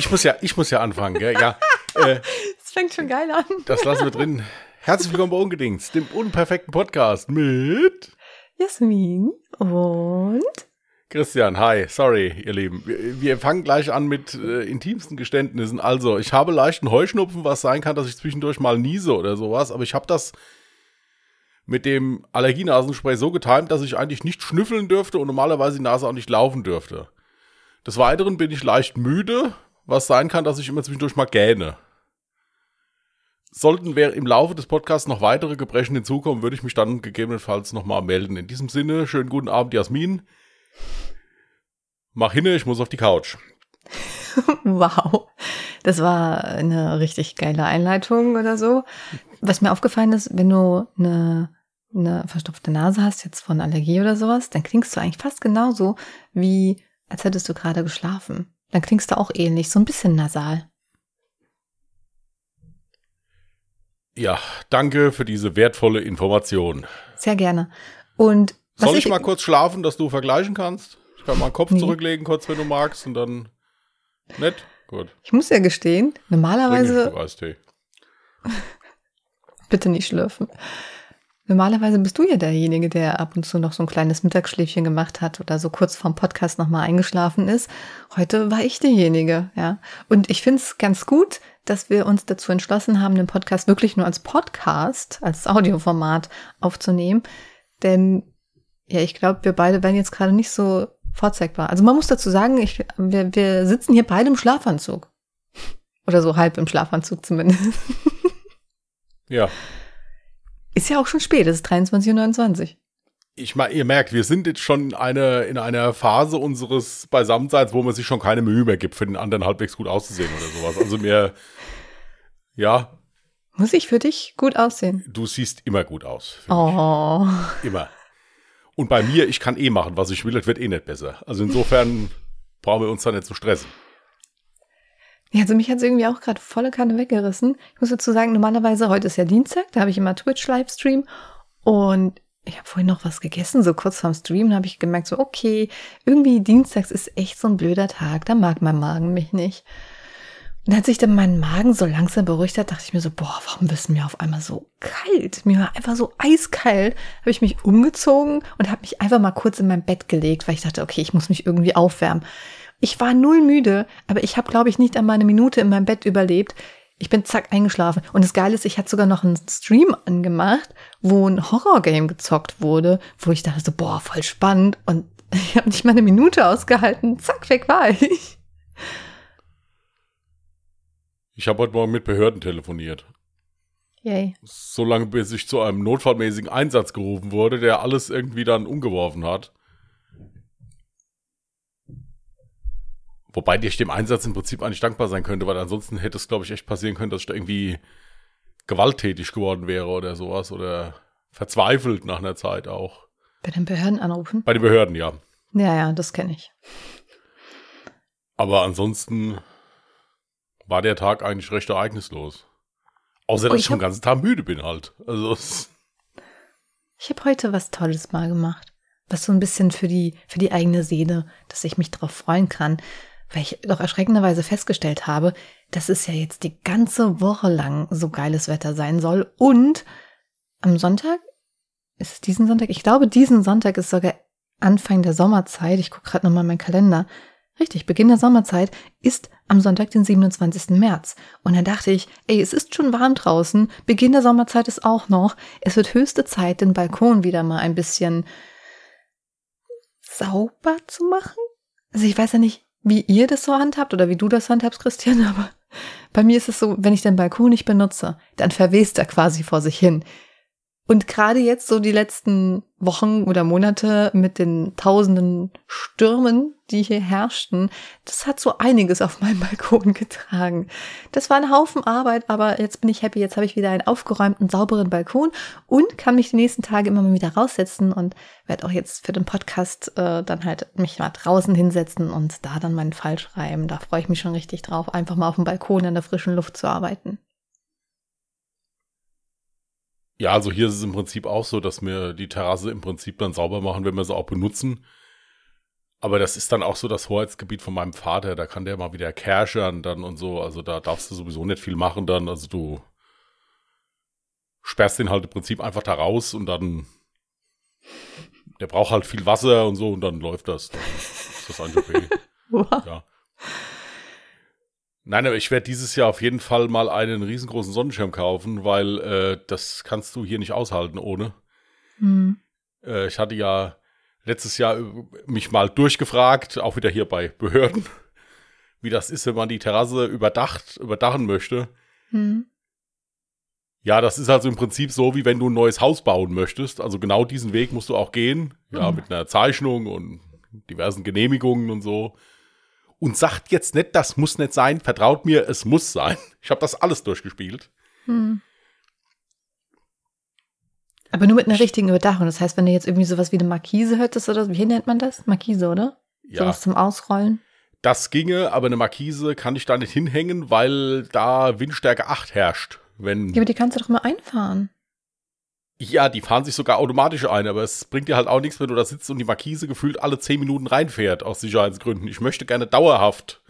Ich muss ja, ich muss ja anfangen, gell? Ja. Äh, Das fängt schon geil an. das lassen wir drin. Herzlich willkommen bei Ungedings, dem unperfekten Podcast mit Jasmin und Christian. Hi, sorry, ihr Lieben. Wir, wir fangen gleich an mit äh, intimsten Geständnissen. Also, ich habe leichten Heuschnupfen, was sein kann, dass ich zwischendurch mal niese oder sowas, aber ich habe das mit dem Allergienasenspray so getimt, dass ich eigentlich nicht schnüffeln dürfte und normalerweise die Nase auch nicht laufen dürfte. Des Weiteren bin ich leicht müde, was sein kann, dass ich immer zwischendurch mal gähne. Sollten wir im Laufe des Podcasts noch weitere Gebrechen hinzukommen, würde ich mich dann gegebenenfalls nochmal melden. In diesem Sinne, schönen guten Abend, Jasmin. Mach hinne, ich muss auf die Couch. wow. Das war eine richtig geile Einleitung oder so. Was mir aufgefallen ist, wenn du eine, eine verstopfte Nase hast, jetzt von Allergie oder sowas, dann klingst du eigentlich fast genauso, wie als hättest du gerade geschlafen. Dann klingst du auch ähnlich, so ein bisschen nasal. Ja, danke für diese wertvolle Information. Sehr gerne. Und Soll ich mal kurz schlafen, dass du vergleichen kannst? Ich kann mal den Kopf Nee. zurücklegen, kurz, wenn du magst, und dann. Nett? Gut. Ich muss ja gestehen, ich normalerweise Eistee. Bitte nicht schlürfen. Normalerweise bist du ja derjenige, der ab und zu noch so ein kleines Mittagsschläfchen gemacht hat oder so kurz vorm Podcast nochmal eingeschlafen ist. Heute war ich derjenige, ja. Und ich finde es ganz gut, dass wir uns dazu entschlossen haben, den Podcast wirklich nur als Podcast, als Audioformat aufzunehmen. Denn ja, ich glaube, wir beide werden jetzt gerade nicht so vorzeigbar. Also man muss dazu sagen, ich, wir, wir sitzen hier beide im Schlafanzug. Oder so halb im Schlafanzug zumindest. Ja. Ist ja auch schon spät, es ist 23.29 Uhr. Ich meine, ihr merkt, wir sind jetzt schon eine, in einer Phase unseres Beisammenseins, wo man sich schon keine Mühe mehr gibt, für den anderen halbwegs gut auszusehen oder sowas. Also mir, ja, Muss ich für dich gut aussehen? du siehst immer gut aus. Oh. mich. Immer. Und bei mir, ich kann eh machen, was ich will, das wird eh nicht besser. Also insofern brauchen wir uns da nicht zu stressen. Ja, also mich hat es irgendwie auch gerade volle Kanne weggerissen. Ich muss dazu sagen, normalerweise, heute ist ja Dienstag, da habe ich immer Twitch-Livestream und ich habe vorhin noch was gegessen, so kurz vorm Stream, habe ich gemerkt, so okay, irgendwie Dienstags ist echt so ein blöder Tag, da mag mein Magen mich nicht. Und als sich dann mein Magen so langsam beruhigt hat, dachte ich mir so, boah, warum ist mir auf einmal so kalt? Mir war einfach so eiskalt. Habe ich mich umgezogen und habe mich einfach mal kurz in mein Bett gelegt, weil ich dachte, okay, ich muss mich irgendwie aufwärmen. Ich war null müde, aber ich habe, glaube ich, nicht einmal eine Minute in meinem Bett überlebt. Ich bin zack eingeschlafen. Und das Geile ist, ich hatte sogar noch einen Stream angemacht, wo ein Horrorgame gezockt wurde, wo ich dachte so, boah, voll spannend. Und ich habe nicht mal eine Minute ausgehalten. Zack, weg war ich. Ich habe heute Morgen mit Behörden telefoniert. Yay. So lange, bis ich zu einem notfallmäßigen Einsatz gerufen wurde, der alles irgendwie dann umgeworfen hat. Wobei ich dem Einsatz im Prinzip eigentlich dankbar sein könnte, weil ansonsten hätte es, glaube ich, echt passieren können, dass ich da irgendwie gewalttätig geworden wäre oder sowas oder verzweifelt nach einer Zeit auch. Bei den Behörden anrufen? Bei den Behörden, ja. Ja, ja, das kenne ich. Aber ansonsten war der Tag eigentlich recht ereignislos. Außer, Oh, dass ich ich schon den ganzen Tag müde bin halt. Also, Ich habe heute was Tolles mal gemacht. Was so ein bisschen für die, für die eigene Seele, dass ich mich darauf freuen kann. Weil ich doch erschreckenderweise festgestellt habe, dass es ja jetzt die ganze Woche lang so geiles Wetter sein soll. Und am Sonntag, ist es diesen Sonntag? Ich glaube, diesen Sonntag ist sogar Anfang der Sommerzeit. Ich gucke gerade nochmal meinen Kalender. Richtig, Beginn der Sommerzeit ist am Sonntag, den 27. März. Und dann dachte ich, ey, es ist schon warm draußen. Beginn der Sommerzeit ist auch noch. Es wird höchste Zeit, den Balkon wieder mal ein bisschen sauber zu machen. Also ich weiß ja nicht, wie ihr das so handhabt oder wie du das handhabst, Christian, aber bei mir ist es so, wenn ich den Balkon nicht benutze, dann verwest er quasi vor sich hin. Und gerade jetzt so die letzten Wochen oder Monate mit den tausenden Stürmen, die hier herrschten, das hat so einiges auf meinem Balkon getragen. Das war ein Haufen Arbeit, aber jetzt bin ich happy. Jetzt habe ich wieder einen aufgeräumten, sauberen Balkon und kann mich die nächsten Tage immer mal wieder raussetzen und werde auch jetzt für den Podcast äh, dann halt mich mal draußen hinsetzen und da dann meinen Fall schreiben. Da freue ich mich schon richtig drauf, einfach mal auf dem Balkon in der frischen Luft zu arbeiten. Ja, also hier ist es im Prinzip auch so, dass wir die Terrasse im Prinzip dann sauber machen, wenn wir sie auch benutzen. Aber das ist dann auch so das Hoheitsgebiet von meinem Vater. Da kann der mal wieder kerschern dann und so. Also da darfst du sowieso nicht viel machen dann. Also du sperrst den halt im Prinzip einfach da raus und dann der braucht halt viel Wasser und so und dann läuft das. Dann ist das eigentlich okay. Ja. Nein, aber ich werde dieses Jahr auf jeden Fall mal einen riesengroßen Sonnenschirm kaufen, weil äh, das kannst du hier nicht aushalten ohne. Mhm. Äh, ich hatte ja letztes Jahr mich mal durchgefragt, auch wieder hier bei Behörden, wie das ist, wenn man die Terrasse überdacht, überdachen möchte. Mhm. Ja, das ist also im Prinzip so, wie wenn du ein neues Haus bauen möchtest. Also genau diesen Weg musst du auch gehen. Ja, mhm. mit einer Zeichnung und diversen Genehmigungen und so. Und sagt jetzt nicht, das muss nicht sein. Vertraut mir, es muss sein. Ich habe das alles durchgespielt. Mhm. Aber nur mit einer richtigen Überdachung. Das heißt, wenn du jetzt irgendwie sowas wie eine Markise hättest oder so, wie nennt man das? Markise, oder? Ja. Sowas zum Ausrollen. Das ginge, aber eine Markise kann ich da nicht hinhängen, weil da Windstärke 8 herrscht. Wenn ja, aber die kannst du doch mal einfahren. Ja, die fahren sich sogar automatisch ein, aber es bringt dir halt auch nichts, wenn du da sitzt und die Markise gefühlt alle 10 Minuten reinfährt, aus Sicherheitsgründen. Ich möchte gerne dauerhaft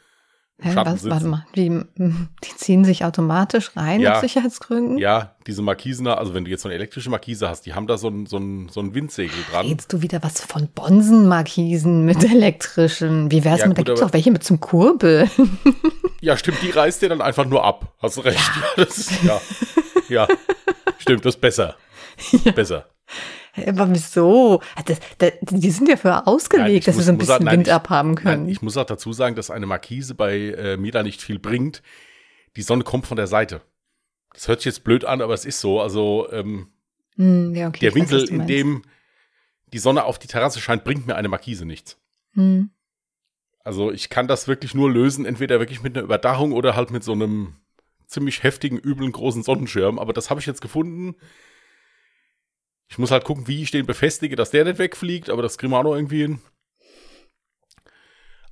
Hä, was, warte mal, wie, die ziehen sich automatisch rein ja, aus Sicherheitsgründen? Ja, diese Markisen, also wenn du jetzt so eine elektrische Markise hast, die haben da so ein, so ein, so ein Windsegel dran. Redest du wieder was von Bonsen-Markisen mit elektrischen? Wie wär's ja, mit, gut, da gibt's auch welche mit zum Kurbel. ja, stimmt, die reißt dir dann einfach nur ab. Hast du recht. Ja, das ja, ja, stimmt, das ist besser. Ja. Besser. Aber wieso? Das, das, die sind ja für ausgelegt, nein, dass sie so ein bisschen nein, Wind ich, abhaben können. Nein, ich muss auch dazu sagen, dass eine Markise bei äh, mir da nicht viel bringt. Die Sonne kommt von der Seite. Das hört sich jetzt blöd an, aber es ist so. Also ähm, mm, ja, okay, der Winkel, weiß, in dem die Sonne auf die Terrasse scheint, bringt mir eine Markise nichts. Mm. Also ich kann das wirklich nur lösen, entweder wirklich mit einer Überdachung oder halt mit so einem ziemlich heftigen, üblen, großen Sonnenschirm. Aber das habe ich jetzt gefunden. Ich muss halt gucken, wie ich den befestige, dass der nicht wegfliegt, aber das kriegen wir auch noch irgendwie hin.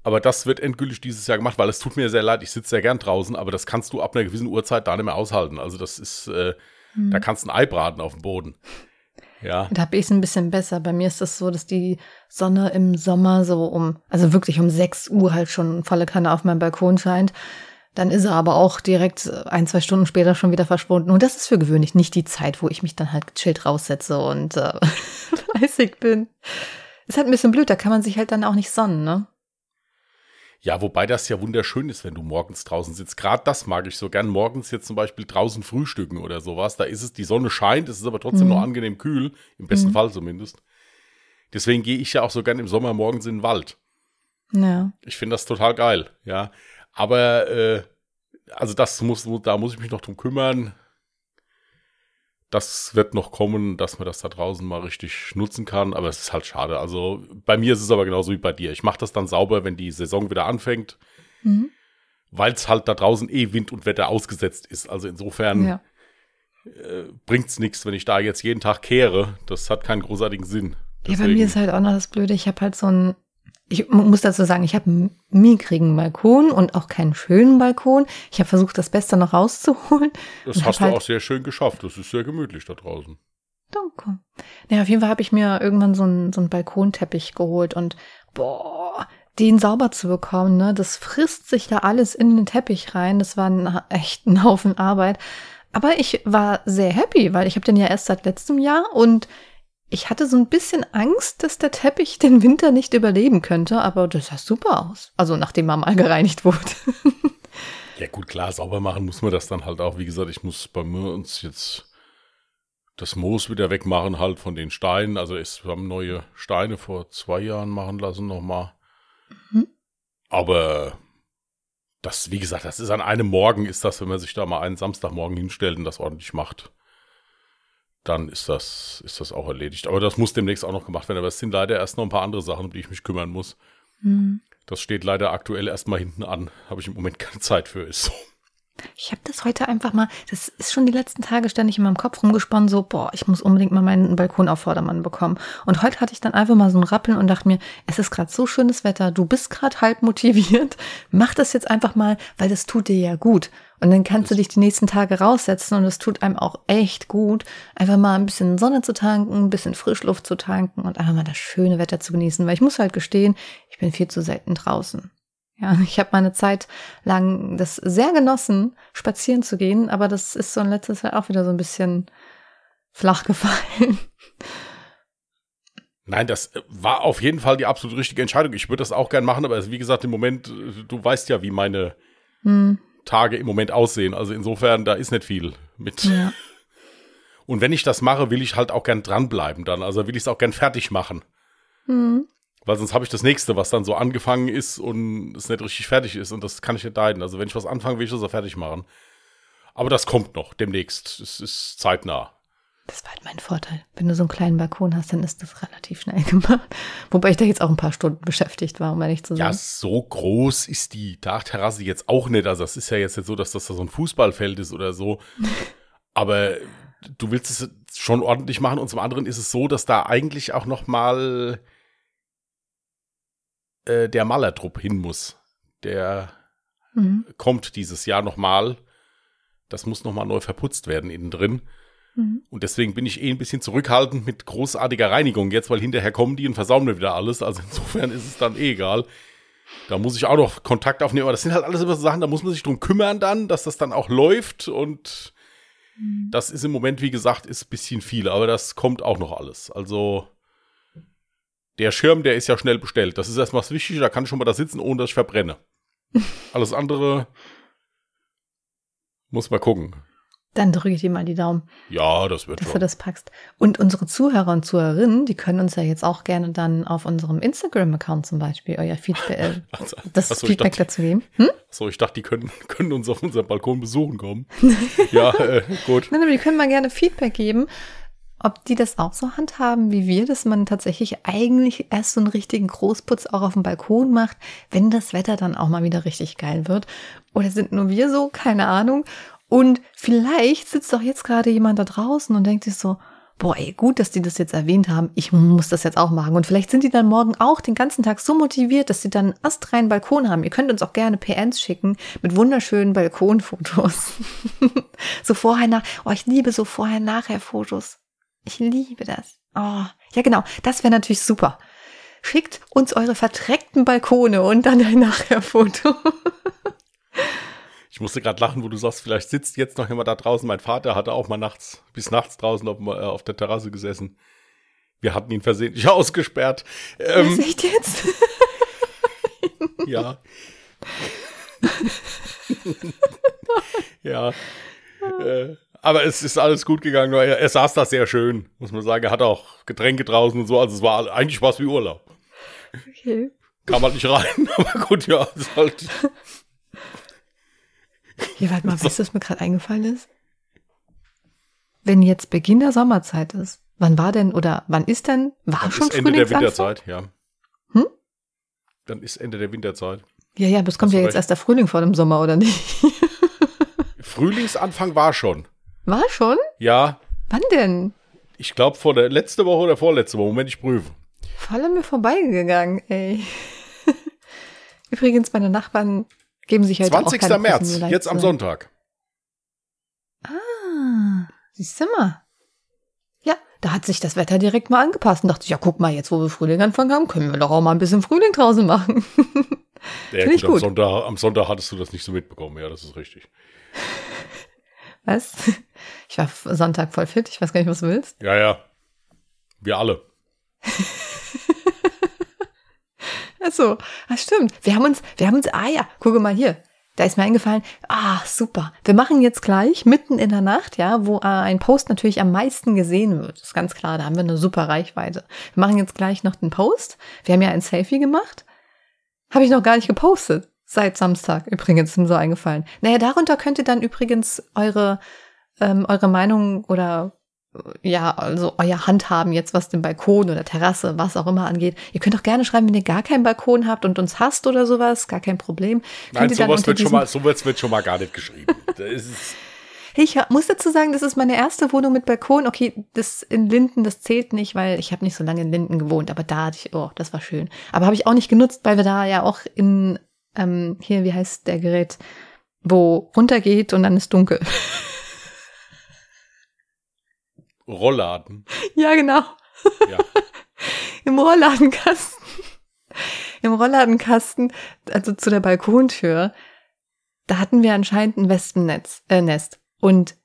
Aber das wird endgültig dieses Jahr gemacht, weil es tut mir sehr leid, ich sitze sehr gern draußen, aber das kannst du ab einer gewissen Uhrzeit da nicht mehr aushalten. Also das ist, äh, hm. da kannst du ein Ei braten auf dem Boden. Ja. Da habe ich es ein bisschen besser. Bei mir ist das so, dass die Sonne im Sommer so um, also wirklich um 6 Uhr halt schon volle Kanne auf meinem Balkon scheint. Dann ist er aber auch direkt äh, ein, zwei Stunden später schon wieder verschwunden. Und das ist für gewöhnlich nicht die Zeit, wo ich mich dann halt gechillt raussetze und äh, fleißig bin. Ist halt ein bisschen blöd, da kann man sich halt dann auch nicht sonnen, ne? Ja, wobei das ja wunderschön ist, wenn du morgens draußen sitzt. Gerade das mag ich so gern. Morgens jetzt zum Beispiel draußen frühstücken oder sowas. Da ist es, die Sonne scheint, es ist aber trotzdem mhm. noch angenehm kühl. Im besten mhm. Fall zumindest. Deswegen gehe ich ja auch so gern im Sommer morgens in den Wald. Ja. Ich finde das total geil, ja. Aber äh, also das muss, da muss ich mich noch drum kümmern. Das wird noch kommen, dass man das da draußen mal richtig nutzen kann, aber es ist halt schade. Also bei mir ist es aber genauso wie bei dir. Ich mache das dann sauber, wenn die Saison wieder anfängt, mhm. weil es halt da draußen eh Wind und Wetter ausgesetzt ist. Also insofern ja. äh, bringt es nichts, wenn ich da jetzt jeden Tag kehre. Das hat keinen großartigen Sinn. Deswegen. Ja, bei mir ist halt auch noch das Blöde. Ich habe halt so ein ich muss dazu sagen, ich habe einen mickrigen Balkon und auch keinen schönen Balkon. Ich habe versucht, das Beste noch rauszuholen. Das hast du halt auch sehr schön geschafft. Das ist sehr gemütlich da draußen. Danke. Ja, auf jeden Fall habe ich mir irgendwann so einen, so einen Balkonteppich geholt und boah, den sauber zu bekommen, ne, das frisst sich da alles in den Teppich rein. Das war ein, echt ein Haufen Arbeit. Aber ich war sehr happy, weil ich habe den ja erst seit letztem Jahr und ich hatte so ein bisschen Angst, dass der Teppich den Winter nicht überleben könnte, aber das sah super aus. Also nachdem er mal gereinigt wurde. ja gut, klar, sauber machen muss man das dann halt auch. Wie gesagt, ich muss bei mir uns jetzt das Moos wieder wegmachen halt von den Steinen. Also es, wir haben neue Steine vor zwei Jahren machen lassen nochmal. Mhm. Aber das, wie gesagt, das ist an einem Morgen ist das, wenn man sich da mal einen Samstagmorgen hinstellt und das ordentlich macht dann ist das, ist das auch erledigt. Aber das muss demnächst auch noch gemacht werden. Aber es sind leider erst noch ein paar andere Sachen, um die ich mich kümmern muss. Mhm. Das steht leider aktuell erstmal hinten an. Habe ich im Moment keine Zeit für, ist so. Ich habe das heute einfach mal, das ist schon die letzten Tage ständig in meinem Kopf rumgesponnen, so, boah, ich muss unbedingt mal meinen Balkon auf Vordermann bekommen. Und heute hatte ich dann einfach mal so ein Rappeln und dachte mir, es ist gerade so schönes Wetter, du bist gerade halb motiviert, mach das jetzt einfach mal, weil das tut dir ja gut. Und dann kannst du dich die nächsten Tage raussetzen und es tut einem auch echt gut, einfach mal ein bisschen Sonne zu tanken, ein bisschen Frischluft zu tanken und einfach mal das schöne Wetter zu genießen, weil ich muss halt gestehen, ich bin viel zu selten draußen. Ja, ich habe meine Zeit lang das sehr genossen, spazieren zu gehen, aber das ist so in letzter Zeit auch wieder so ein bisschen flach gefallen. Nein, das war auf jeden Fall die absolut richtige Entscheidung. Ich würde das auch gern machen, aber wie gesagt, im Moment, du weißt ja, wie meine hm. Tage im Moment aussehen. Also insofern, da ist nicht viel mit. Ja. Und wenn ich das mache, will ich halt auch gern dranbleiben dann. Also will ich es auch gern fertig machen. Hm. Weil sonst habe ich das nächste, was dann so angefangen ist und es nicht richtig fertig ist. Und das kann ich nicht leiden. Also wenn ich was anfange, will ich das auch fertig machen. Aber das kommt noch demnächst. Es ist zeitnah. Das war halt mein Vorteil. Wenn du so einen kleinen Balkon hast, dann ist das relativ schnell gemacht. Wobei ich da jetzt auch ein paar Stunden beschäftigt war, um ehrlich zu sein. Ja, so groß ist die Dachterrasse jetzt auch nicht. Also es ist ja jetzt nicht so, dass das da so ein Fußballfeld ist oder so. Aber du willst es schon ordentlich machen. Und zum anderen ist es so, dass da eigentlich auch noch mal äh, der Malertrupp hin muss. Der mhm. kommt dieses Jahr nochmal. Das muss nochmal neu verputzt werden innen drin. Mhm. Und deswegen bin ich eh ein bisschen zurückhaltend mit großartiger Reinigung jetzt, weil hinterher kommen die und versauen mir wieder alles. Also insofern ist es dann eh egal. Da muss ich auch noch Kontakt aufnehmen. Aber das sind halt alles immer so Sachen, da muss man sich drum kümmern dann, dass das dann auch läuft. Und mhm. das ist im Moment, wie gesagt, ist ein bisschen viel. Aber das kommt auch noch alles. Also der Schirm, der ist ja schnell bestellt. Das ist erstmal das Wichtige, da kann ich schon mal da sitzen, ohne dass ich verbrenne. Alles andere muss man gucken. Dann drücke ich dir mal die Daumen. Ja, das wird dass schon. du das packst. Und unsere Zuhörer und Zuhörerinnen, die können uns ja jetzt auch gerne dann auf unserem Instagram-Account zum Beispiel euer Feedback, äh, also, das achso, Feedback dachte, dazu geben. Hm? So, ich dachte, die können, können uns auf unserem Balkon besuchen kommen. ja, äh, gut. Nein, aber die können mal gerne Feedback geben ob die das auch so handhaben wie wir, dass man tatsächlich eigentlich erst so einen richtigen Großputz auch auf dem Balkon macht, wenn das Wetter dann auch mal wieder richtig geil wird. Oder sind nur wir so? Keine Ahnung. Und vielleicht sitzt doch jetzt gerade jemand da draußen und denkt sich so, boah, ey, gut, dass die das jetzt erwähnt haben. Ich muss das jetzt auch machen. Und vielleicht sind die dann morgen auch den ganzen Tag so motiviert, dass sie dann einen astreinen Balkon haben. Ihr könnt uns auch gerne PNs schicken mit wunderschönen Balkonfotos. so vorher nach, oh, ich liebe so vorher nachher Fotos. Ich liebe das. Oh, ja genau, das wäre natürlich super. Schickt uns eure verdreckten Balkone und dann ein Nachherfoto. Ich musste gerade lachen, wo du sagst, vielleicht sitzt jetzt noch jemand da draußen. Mein Vater hatte auch mal nachts, bis nachts draußen auf, äh, auf der Terrasse gesessen. Wir hatten ihn versehentlich ausgesperrt. Ähm, Was echt jetzt? ja. ja. Äh, aber es ist alles gut gegangen. Er, er saß da sehr schön, muss man sagen. Er hat auch Getränke draußen und so. Also es war eigentlich was wie Urlaub. Okay. Kam halt nicht rein, aber gut, ja, ist halt. Hier, warte mal, so. weißt du, was mir gerade eingefallen ist? Wenn jetzt Beginn der Sommerzeit ist, wann war denn oder wann ist denn? War Dann schon ist Ende der Winterzeit, ja. Hm? Dann ist Ende der Winterzeit. Ja, ja, aber es kommt ja jetzt recht. erst der Frühling vor dem Sommer, oder nicht? Frühlingsanfang war schon. War schon? Ja. Wann denn? Ich glaube vor der letzte Woche oder vorletzte Woche. Moment, ich prüfe. Voll an mir vorbeigegangen, ey. Übrigens, meine Nachbarn geben sich heute 20. auch 20. März, jetzt am Sonntag. Ah, siehst du mal. Ja, da hat sich das Wetter direkt mal angepasst und dachte ich, ja, guck mal, jetzt wo wir Frühling anfangen haben, können wir doch auch mal ein bisschen Frühling draußen machen. ja, gut, ich gut. Am, Sonntag, am Sonntag hattest du das nicht so mitbekommen, ja, das ist richtig. Was? Ich war Sonntag voll fit. Ich weiß gar nicht, was du willst. Ja, ja. Wir alle. Achso, das stimmt. Wir haben uns, wir haben uns, ah ja, gucke mal hier. Da ist mir eingefallen, ah, super. Wir machen jetzt gleich mitten in der Nacht, ja, wo äh, ein Post natürlich am meisten gesehen wird. Ist ganz klar, da haben wir eine super Reichweite. Wir machen jetzt gleich noch den Post. Wir haben ja ein Selfie gemacht. Habe ich noch gar nicht gepostet. Seit Samstag übrigens, ist mir so eingefallen. Naja, darunter könnt ihr dann übrigens eure, ähm, eure Meinung oder ja, also euer Handhaben jetzt, was den Balkon oder Terrasse, was auch immer angeht. Ihr könnt auch gerne schreiben, wenn ihr gar keinen Balkon habt und uns hasst oder sowas, gar kein Problem. Nein, sowas wird schon mal, sowas wird schon mal gar nicht geschrieben. ich muss dazu sagen, das ist meine erste Wohnung mit Balkon. Okay, das in Linden, das zählt nicht, weil ich habe nicht so lange in Linden gewohnt, aber da hatte ich, oh, das war schön. Aber habe ich auch nicht genutzt, weil wir da ja auch in, ähm, hier, wie heißt der Gerät, wo runtergeht und dann ist dunkel. Rollladen. Ja, genau. Ja. Im Rollladenkasten. Im Rollladenkasten, also zu der Balkontür, da hatten wir anscheinend ein Wespennetz, äh, Nest. Und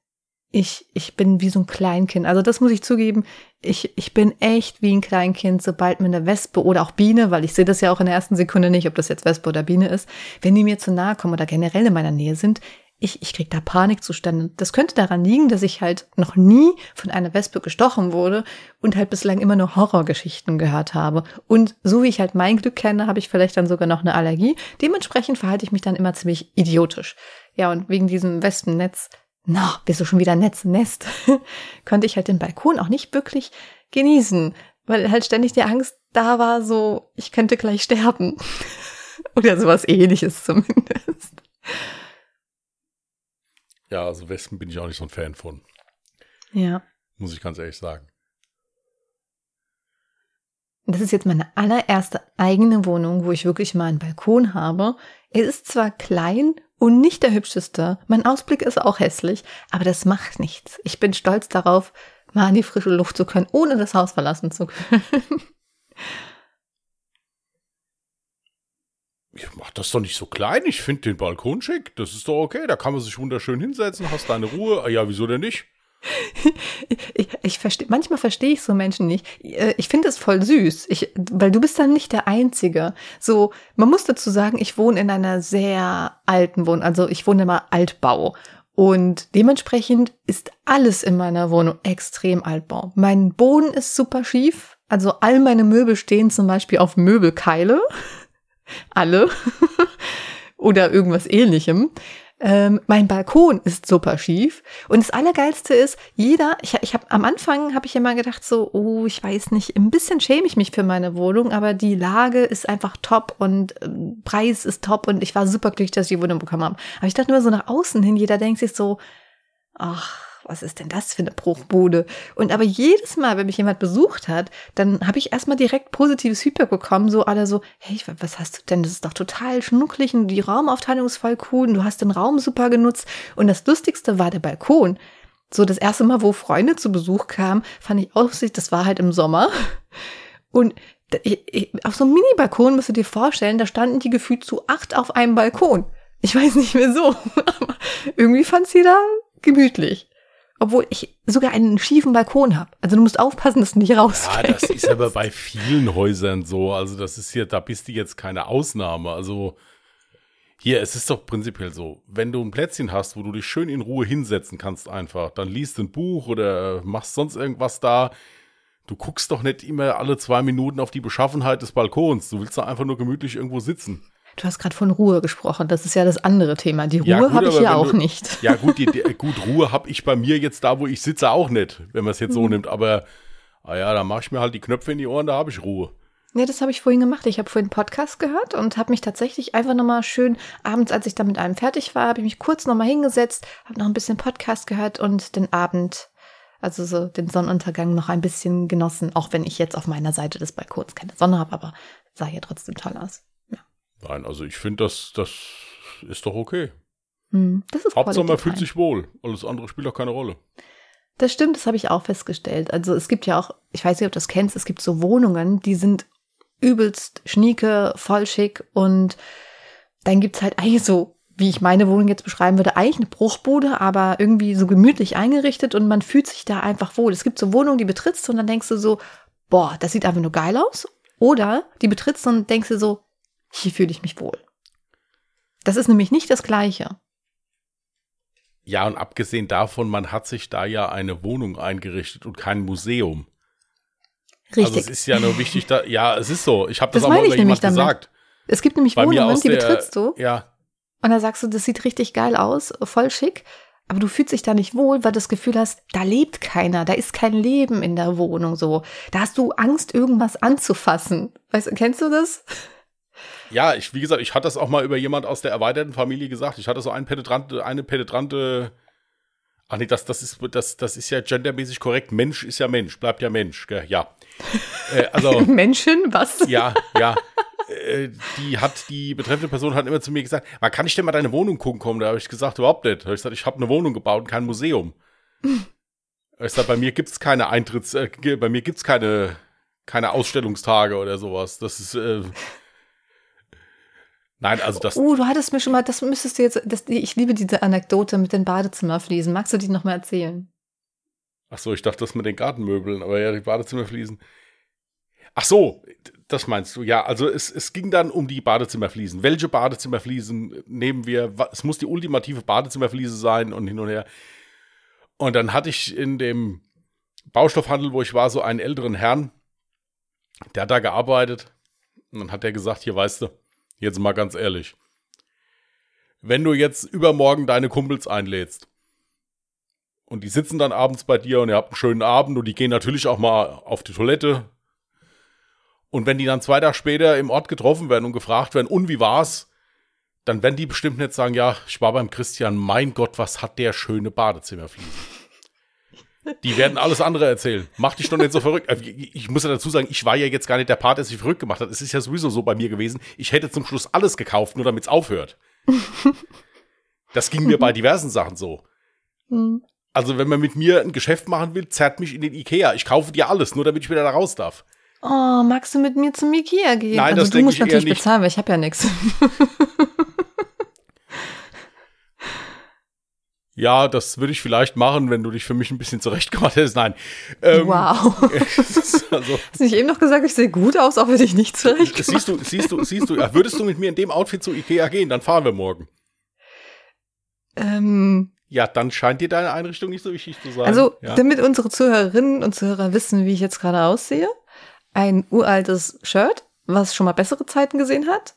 ich, ich bin wie so ein Kleinkind. Also das muss ich zugeben. Ich, ich bin echt wie ein Kleinkind, sobald mir eine Wespe oder auch Biene, weil ich sehe das ja auch in der ersten Sekunde nicht, ob das jetzt Wespe oder Biene ist, wenn die mir zu nahe kommen oder generell in meiner Nähe sind, ich, ich krieg da Panikzustände. Das könnte daran liegen, dass ich halt noch nie von einer Wespe gestochen wurde und halt bislang immer nur Horrorgeschichten gehört habe. Und so wie ich halt mein Glück kenne, habe ich vielleicht dann sogar noch eine Allergie. Dementsprechend verhalte ich mich dann immer ziemlich idiotisch. Ja, und wegen diesem Wespennetz, na, bist du schon wieder Netz, Nest, konnte ich halt den Balkon auch nicht wirklich genießen, weil halt ständig die Angst da war, so, ich könnte gleich sterben. Oder sowas ähnliches zumindest. Ja, also Wespen bin ich auch nicht so ein Fan von. Ja. Muss ich ganz ehrlich sagen. Das ist jetzt meine allererste eigene Wohnung, wo ich wirklich mal einen Balkon habe. Er ist zwar klein und nicht der hübscheste, mein Ausblick ist auch hässlich, aber das macht nichts. Ich bin stolz darauf, mal in die frische Luft zu können, ohne das Haus verlassen zu können. Ja, mach das doch nicht so klein. Ich finde den Balkon schick. Das ist doch okay. Da kann man sich wunderschön hinsetzen, hast deine Ruhe. Ah, ja, wieso denn nicht? Ich, ich verstehe, manchmal verstehe ich so Menschen nicht. Äh, ich finde es voll süß, ich, weil du bist dann nicht der Einzige. So, man muss dazu sagen, ich wohne in einer sehr alten Wohnung, also ich wohne immer Altbau. Und dementsprechend ist alles in meiner Wohnung extrem Altbau. Mein Boden ist super schief. Also all meine Möbel stehen zum Beispiel auf Möbelkeile alle oder irgendwas ähnlichem. Ähm, mein Balkon ist super schief. Und das Allergeilste ist, jeder, ich, ich habe am Anfang habe ich immer gedacht, so, oh, ich weiß nicht, ein bisschen schäme ich mich für meine Wohnung, aber die Lage ist einfach top und äh, Preis ist top und ich war super glücklich, dass ich die Wohnung bekommen habe. Aber ich dachte nur so nach außen hin, jeder denkt sich so, ach, was ist denn das für eine Bruchbude? Und aber jedes Mal, wenn mich jemand besucht hat, dann habe ich erstmal direkt positives Feedback bekommen, so alle so, hey, was hast du denn? Das ist doch total schnucklig und die Raumaufteilung ist voll cool und du hast den Raum super genutzt. Und das Lustigste war der Balkon. So das erste Mal, wo Freunde zu Besuch kamen, fand ich auch, das war halt im Sommer. Und auf so einem Mini-Balkon musst du dir vorstellen, da standen die gefühlt zu acht auf einem Balkon. Ich weiß nicht mehr so, aber irgendwie fand sie da gemütlich obwohl ich sogar einen schiefen Balkon habe. Also du musst aufpassen, dass du nicht rausfällst. Ja, das ist aber bei vielen Häusern so. Also das ist hier, da bist du jetzt keine Ausnahme. Also hier, es ist doch prinzipiell so, wenn du ein Plätzchen hast, wo du dich schön in Ruhe hinsetzen kannst einfach, dann liest ein Buch oder machst sonst irgendwas da. Du guckst doch nicht immer alle zwei Minuten auf die Beschaffenheit des Balkons. Du willst da einfach nur gemütlich irgendwo sitzen. Du hast gerade von Ruhe gesprochen. Das ist ja das andere Thema. Die Ruhe ja, habe ich ja auch du, nicht. Ja, gut, die, gut Ruhe habe ich bei mir jetzt da, wo ich sitze, auch nicht, wenn man es jetzt so mhm. nimmt. Aber, ah ja, da mache ich mir halt die Knöpfe in die Ohren, da habe ich Ruhe. Nee, das habe ich vorhin gemacht. Ich habe vorhin einen Podcast gehört und habe mich tatsächlich einfach nochmal schön, abends, als ich da mit einem fertig war, habe ich mich kurz nochmal hingesetzt, habe noch ein bisschen Podcast gehört und den Abend, also so den Sonnenuntergang noch ein bisschen genossen, auch wenn ich jetzt auf meiner Seite des Balkons keine Sonne habe, aber sah ja trotzdem toll aus. Nein, also ich finde, das, das ist doch okay. Hm, das ist Hauptsache man fühlt sich wohl. Alles andere spielt auch keine Rolle. Das stimmt, das habe ich auch festgestellt. Also es gibt ja auch, ich weiß nicht, ob du das kennst, es gibt so Wohnungen, die sind übelst schnieke, voll schick und dann gibt es halt eigentlich so, wie ich meine Wohnung jetzt beschreiben würde, eigentlich eine Bruchbude, aber irgendwie so gemütlich eingerichtet und man fühlt sich da einfach wohl. Es gibt so Wohnungen, die betrittst und dann denkst du so, boah, das sieht einfach nur geil aus. Oder die betrittst und denkst du so, hier fühle ich mich wohl. Das ist nämlich nicht das Gleiche. Ja, und abgesehen davon, man hat sich da ja eine Wohnung eingerichtet und kein Museum. Richtig. Also es ist ja nur wichtig, da, ja, es ist so. Ich habe das, das auch mal jemand gesagt. Es gibt nämlich Bei Wohnungen, die der, betrittst du. Ja. Und da sagst du, das sieht richtig geil aus, voll schick. aber du fühlst dich da nicht wohl, weil du das Gefühl hast, da lebt keiner, da ist kein Leben in der Wohnung so. Da hast du Angst, irgendwas anzufassen. Weißt du, kennst du das? Ja, ich, wie gesagt, ich hatte das auch mal über jemand aus der erweiterten Familie gesagt. Ich hatte so einen penetrante, eine penetrante. Ach nee, das, das, ist, das, das ist ja gendermäßig korrekt. Mensch ist ja Mensch, bleibt ja Mensch, gell? ja. Äh, also, Menschen, was? Ja, ja. Äh, die hat, die betreffende Person hat immer zu mir gesagt, wann kann ich denn mal deine Wohnung gucken kommen? Da habe ich gesagt, überhaupt nicht. Da habe ich gesagt, ich habe eine Wohnung gebaut und kein Museum. ich sag, bei mir gibt es keine Eintritts, äh, bei mir gibt es keine, keine Ausstellungstage oder sowas. Das ist, äh, Nein, also das. Oh, du hattest mir schon mal, das müsstest du jetzt, das, ich liebe diese Anekdote mit den Badezimmerfliesen. Magst du die noch mal erzählen? Ach so, ich dachte das mit den Gartenmöbeln, aber ja, die Badezimmerfliesen. Ach so, das meinst du, ja. Also es, es ging dann um die Badezimmerfliesen. Welche Badezimmerfliesen nehmen wir? Es muss die ultimative Badezimmerfliese sein und hin und her. Und dann hatte ich in dem Baustoffhandel, wo ich war, so einen älteren Herrn, der hat da gearbeitet. Und dann hat er gesagt, hier weißt du, Jetzt mal ganz ehrlich. Wenn du jetzt übermorgen deine Kumpels einlädst und die sitzen dann abends bei dir und ihr habt einen schönen Abend und die gehen natürlich auch mal auf die Toilette. Und wenn die dann zwei Tage später im Ort getroffen werden und gefragt werden, und wie war's? Dann werden die bestimmt nicht sagen, ja, ich war beim Christian, mein Gott, was hat der schöne Badezimmerfliesen. Die werden alles andere erzählen. Mach dich doch nicht so verrückt. Also, ich muss ja dazu sagen, ich war ja jetzt gar nicht der Part, der sich verrückt gemacht hat. Es ist ja sowieso so bei mir gewesen. Ich hätte zum Schluss alles gekauft, nur damit es aufhört. Das ging mir bei diversen Sachen so. Mhm. Also, wenn man mit mir ein Geschäft machen will, zerrt mich in den Ikea. Ich kaufe dir alles, nur damit ich wieder da raus darf. Oh, magst du mit mir zum Ikea gehen? Nein, also, das du musst ich natürlich bezahlen, weil ich habe ja nichts. Ja, das würde ich vielleicht machen, wenn du dich für mich ein bisschen zurechtgemacht hättest. Nein. Ähm, wow. also, Hast du nicht eben noch gesagt, ich sehe gut aus, auch wenn ich nicht zurechtgemacht Siehst du, siehst du, siehst du, würdest du mit mir in dem Outfit zu Ikea gehen, dann fahren wir morgen. Ähm. Ja, dann scheint dir deine Einrichtung nicht so wichtig zu sein. Also, ja. damit unsere Zuhörerinnen und Zuhörer wissen, wie ich jetzt gerade aussehe, ein uraltes Shirt, was schon mal bessere Zeiten gesehen hat,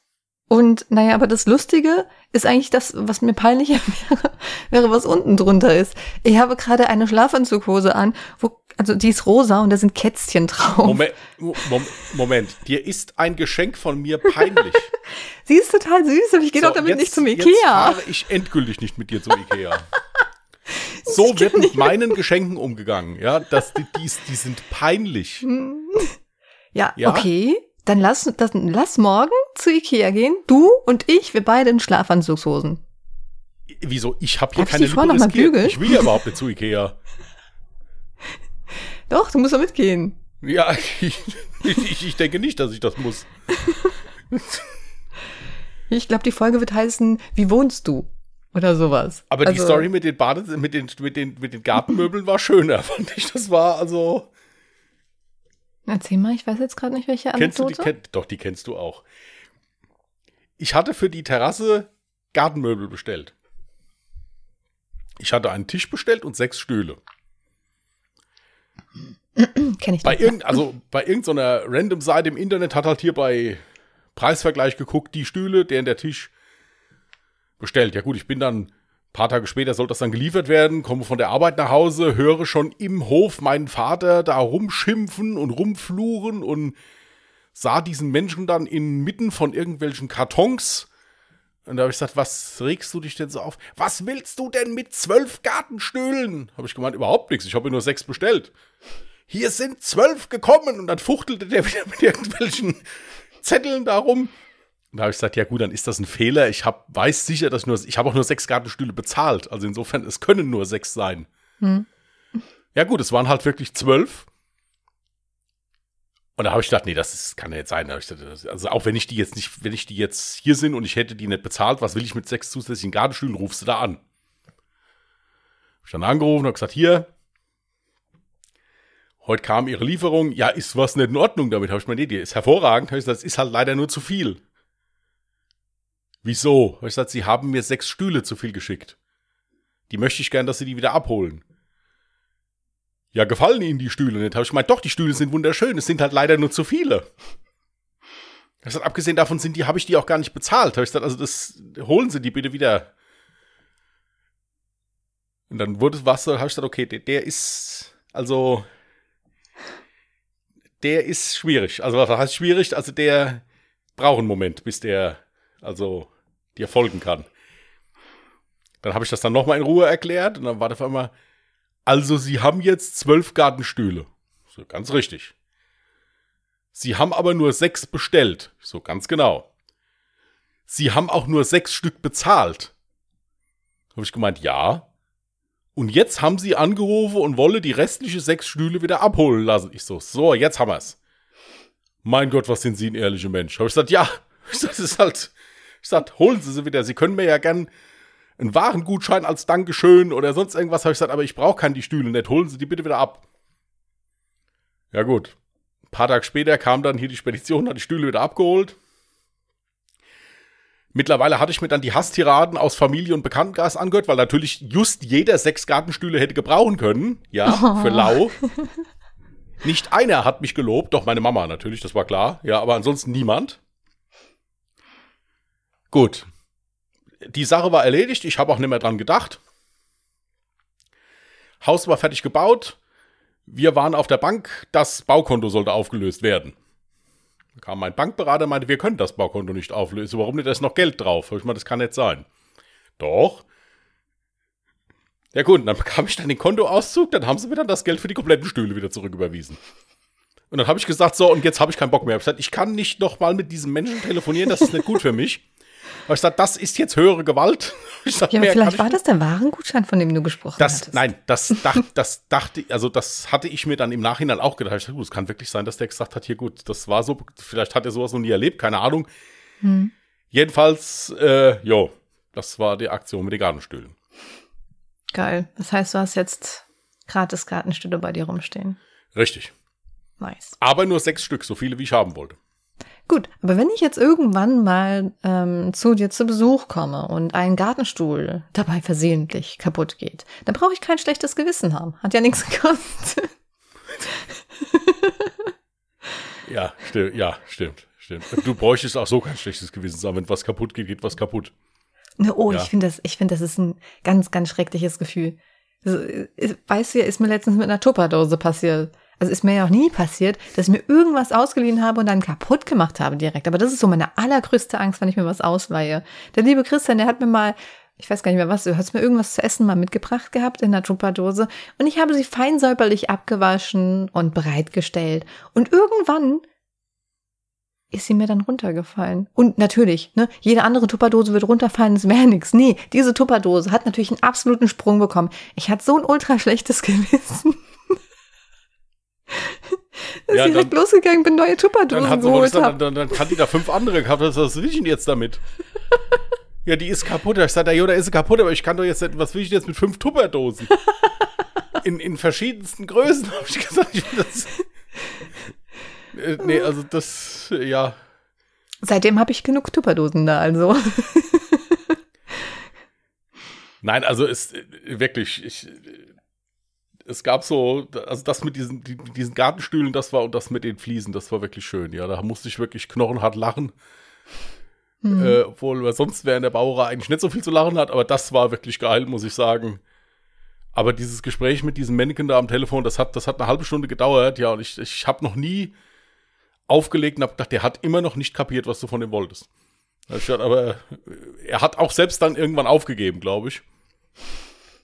und naja, aber das Lustige ist eigentlich das, was mir peinlicher wäre, wäre, was unten drunter ist. Ich habe gerade eine Schlafanzughose an, wo, also die ist rosa und da sind Kätzchen drauf. Moment, Moment, dir ist ein Geschenk von mir peinlich. Sie ist total süß, aber ich gehe so, doch damit jetzt, nicht zum Ikea. Jetzt fahre ich endgültig nicht mit dir zum Ikea. so wird mit meinen Geschenken umgegangen, ja, das, die, die, die sind peinlich. Ja, ja, okay. Dann lass, dann lass morgen zu Ikea gehen. Du und ich, wir beide in Schlafanzugshosen. Wieso? Ich habe hier Darf keine ich noch mal bügeln? Ich will ja überhaupt nicht zu Ikea. Doch, du musst doch mitgehen. Ja, ich, ich, ich denke nicht, dass ich das muss. ich glaube, die Folge wird heißen, wie wohnst du? Oder sowas. Aber also, die Story mit den Bade, mit den, mit den, mit den Gartenmöbeln war schöner, fand ich. Das war also. Erzähl mal, ich weiß jetzt gerade nicht, welche Anekdote. Kennst du die, kenn, doch, die kennst du auch. Ich hatte für die Terrasse Gartenmöbel bestellt. Ich hatte einen Tisch bestellt und sechs Stühle. Kenn ich bei irgend, Also bei irgendeiner random Seite im Internet hat halt hier bei Preisvergleich geguckt, die Stühle, der der Tisch bestellt. Ja gut, ich bin dann paar Tage später sollte das dann geliefert werden, komme von der Arbeit nach Hause, höre schon im Hof meinen Vater da rumschimpfen und rumfluchen und sah diesen Menschen dann inmitten von irgendwelchen Kartons. Und da habe ich gesagt, was regst du dich denn so auf? Was willst du denn mit zwölf Gartenstühlen? Habe ich gemeint, überhaupt nichts. Ich habe nur sechs bestellt. Hier sind zwölf gekommen und dann fuchtelte der wieder mit irgendwelchen Zetteln darum. Da habe ich gesagt, ja gut, dann ist das ein Fehler. Ich hab, weiß sicher, dass ich nur, ich habe auch nur sechs Gartenstühle bezahlt. Also insofern, es können nur sechs sein. Hm. Ja gut, es waren halt wirklich zwölf. Und da habe ich gedacht, nee, das ist, kann ja jetzt sein. Also auch wenn ich die jetzt nicht, wenn ich die jetzt hier sind und ich hätte die nicht bezahlt, was will ich mit sechs zusätzlichen Gartenstühlen? Rufst du da an? Hab ich dann angerufen und gesagt, hier, heute kam ihre Lieferung. Ja, ist was nicht in Ordnung damit? Habe ich meine, nee, die ist hervorragend. Hab ich gesagt, das ist halt leider nur zu viel. Wieso? Ich gesagt, sie haben mir sechs Stühle zu viel geschickt. Die möchte ich gern, dass sie die wieder abholen. Ja, gefallen Ihnen die Stühle nicht? Habe ich gemeint, doch, die Stühle sind wunderschön. Es sind halt leider nur zu viele. Ich gesagt, abgesehen davon sind die, habe ich die auch gar nicht bezahlt. Habe ich gesagt, also das holen Sie die bitte wieder. Und dann wurde es was, habe ich gesagt, okay, der, der ist, also, der ist schwierig. Also, was heißt schwierig? Also, der braucht einen Moment, bis der, also, dir folgen kann. Dann habe ich das dann nochmal in Ruhe erklärt und dann war das auf einmal, also, Sie haben jetzt zwölf Gartenstühle. So, ganz richtig. Sie haben aber nur sechs bestellt. So, ganz genau. Sie haben auch nur sechs Stück bezahlt. Habe ich gemeint, ja. Und jetzt haben sie angerufen und wolle die restlichen sechs Stühle wieder abholen lassen. Ich so, so, jetzt haben wir's. Mein Gott, was sind Sie ein ehrlicher Mensch. Habe ich gesagt, ja. Das ist halt. Ich sag, holen Sie sie wieder. Sie können mir ja gern einen Warengutschein als Dankeschön oder sonst irgendwas. Habe ich gesagt, aber ich brauche keine die Stühle nicht. Holen Sie die bitte wieder ab. Ja gut. Ein paar Tage später kam dann hier die Spedition, hat die Stühle wieder abgeholt. Mittlerweile hatte ich mir dann die Hasstiraden aus Familie und Bekanntenkreis angehört, weil natürlich just jeder sechs Gartenstühle hätte gebrauchen können. Ja, Oh. für lau. Nicht einer hat mich gelobt, doch meine Mama natürlich, das war klar. Ja, aber ansonsten niemand. Gut. Die Sache war erledigt, ich habe auch nicht mehr dran gedacht. Haus war fertig gebaut. Wir waren auf der Bank, das Baukonto sollte aufgelöst werden. Da kam mein Bankberater und meinte, wir können das Baukonto nicht auflösen. Warum nicht? Da ist noch Geld drauf. Ich meine, das kann nicht sein. Doch. Ja gut, dann bekam ich dann den Kontoauszug, dann haben sie mir dann das Geld für die kompletten Stühle wieder zurücküberwiesen. Und dann habe ich gesagt, so, und jetzt habe ich keinen Bock mehr. Ich gesagt, ich kann nicht noch mal mit diesem Menschen telefonieren, das ist nicht gut für mich. Ich gesagt, das ist jetzt höhere Gewalt. Sag, Ja, aber vielleicht ich war das der Warengutschein, von dem du gesprochen das, hattest. nein, das, dach, das dachte, also das hatte ich mir dann im Nachhinein auch gedacht. Ich dachte, es kann wirklich sein, dass der gesagt hat, hier gut, das war so, vielleicht hat er sowas noch nie erlebt, keine Ahnung. Hm. Jedenfalls, äh, jo, das war die Aktion mit den Gartenstühlen. Geil. Das heißt, du hast jetzt gratis Gartenstühle bei dir rumstehen. Richtig. Nice. Aber nur sechs Stück, so viele wie ich haben wollte. Gut, aber wenn ich jetzt irgendwann mal ähm, zu dir zu Besuch komme und ein Gartenstuhl dabei versehentlich kaputt geht, dann brauche ich kein schlechtes Gewissen haben. Hat ja nichts gekostet. Ja, stimmt, ja, stimmt, stimmt. Du bräuchtest auch so kein schlechtes Gewissen sagen, wenn was kaputt geht, geht was kaputt. Ne, oh, Ja. ich finde das, ich finde, das ist ein ganz, ganz schreckliches Gefühl. Also, äh, weißt du, ist mir letztens mit einer Tupperdose passiert. Also ist mir ja auch nie passiert, dass ich mir irgendwas ausgeliehen habe und dann kaputt gemacht habe direkt. Aber das ist so meine allergrößte Angst, wenn ich mir was ausleihe. Der liebe Christian, der hat mir mal, ich weiß gar nicht mehr was, du hast mir irgendwas zu essen mal mitgebracht gehabt in der Tupperdose und ich habe sie fein säuberlich abgewaschen und bereitgestellt. Und irgendwann ist sie mir dann runtergefallen. Und natürlich, ne, jede andere Tupperdose wird runterfallen, es wäre nichts. Nee, diese Tupperdose hat natürlich einen absoluten Sprung bekommen. Ich hatte so ein ultra schlechtes Gewissen. Dass Ja, ich direkt dann- losgegangen bin, neue Dann, Tupperdosen hat sie, geholt dann, habe. dann, dann kann die da fünf andere gehabt. Was was will ich denn jetzt damit? Ja, die ist kaputt. Ich sage, ja, da ist sie kaputt, aber ich kann doch jetzt was will ich denn jetzt mit fünf Tupperdosen? In, in verschiedensten Größen, habe ich gesagt. Ich das, äh, nee, also das, ja. Seitdem habe ich genug Tupperdosen da, also. Nein, also es äh, wirklich, ich, es gab so, also das mit diesen, die, diesen Gartenstühlen, das war und das mit den Fliesen, das war wirklich schön. Ja, da musste ich wirklich knochenhart lachen. Hm. Äh, obwohl sonst während der Bauerei eigentlich nicht so viel zu lachen hat, aber das war wirklich geil, muss ich sagen. Aber dieses Gespräch mit diesem Männchen da am Telefon, das hat, das hat eine halbe Stunde gedauert, ja, und ich, ich habe noch nie aufgelegt und habe gedacht, der hat immer noch nicht kapiert, was du von ihm wolltest. Aber er hat auch selbst dann irgendwann aufgegeben, glaube ich.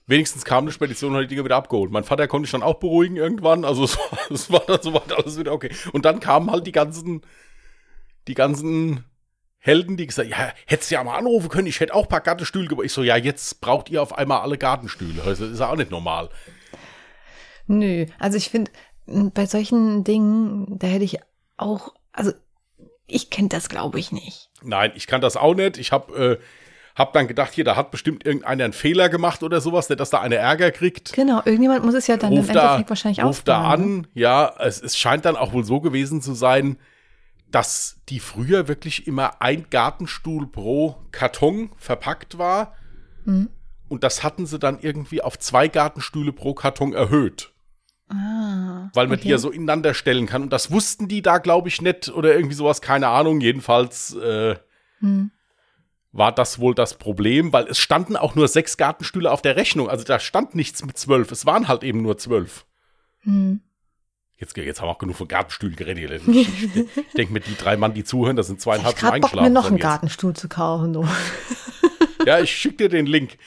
Wenigstens kam eine Spedition und hat die Dinge wieder abgeholt. Mein Vater konnte ich dann auch beruhigen irgendwann, also es war, es war dann soweit alles wieder okay. Und dann kamen halt die ganzen, die ganzen Helden, die gesagt, ja, hättest du ja mal anrufen können, ich hätte auch ein paar Gartenstühle gebaut. Ich so, ja, jetzt braucht ihr auf einmal alle Gartenstühle. Also, Das ist ja auch nicht normal. Nö, also ich finde, bei solchen Dingen, da hätte ich auch, also ich kenne das, glaube ich, nicht. Nein, ich kann das auch nicht. Ich habe äh, hab dann gedacht, hier, da hat bestimmt irgendeiner einen Fehler gemacht oder sowas, der dass da einer Ärger kriegt. Genau, irgendjemand muss es ja dann Ruf im da, Endeffekt wahrscheinlich ruf da aufbauen, ne? an. Ja, es, es scheint dann auch wohl so gewesen zu sein, dass die früher wirklich immer ein Gartenstuhl pro Karton verpackt war. Mhm. Und das hatten sie dann irgendwie auf zwei Gartenstühle pro Karton erhöht. Ah, Weil man okay. die ja so ineinander stellen kann. Und das wussten die da, glaube ich, nicht oder irgendwie sowas, keine Ahnung. Jedenfalls, äh, Hm. War das wohl das Problem, weil es standen auch nur sechs Gartenstühle auf der Rechnung. Also da stand nichts mit zwölf. Es waren halt eben nur zwölf. Hm. Jetzt, jetzt haben wir auch genug von Gartenstühlen geredet. Ich, ich, ich denke mir, die drei Mann, die zuhören, das sind Ich zweieinhalb schon grad Bock, mir eingeschlafen. noch einen jetzt. Gartenstuhl zu kaufen. Du. Ja, ich schicke dir den Link.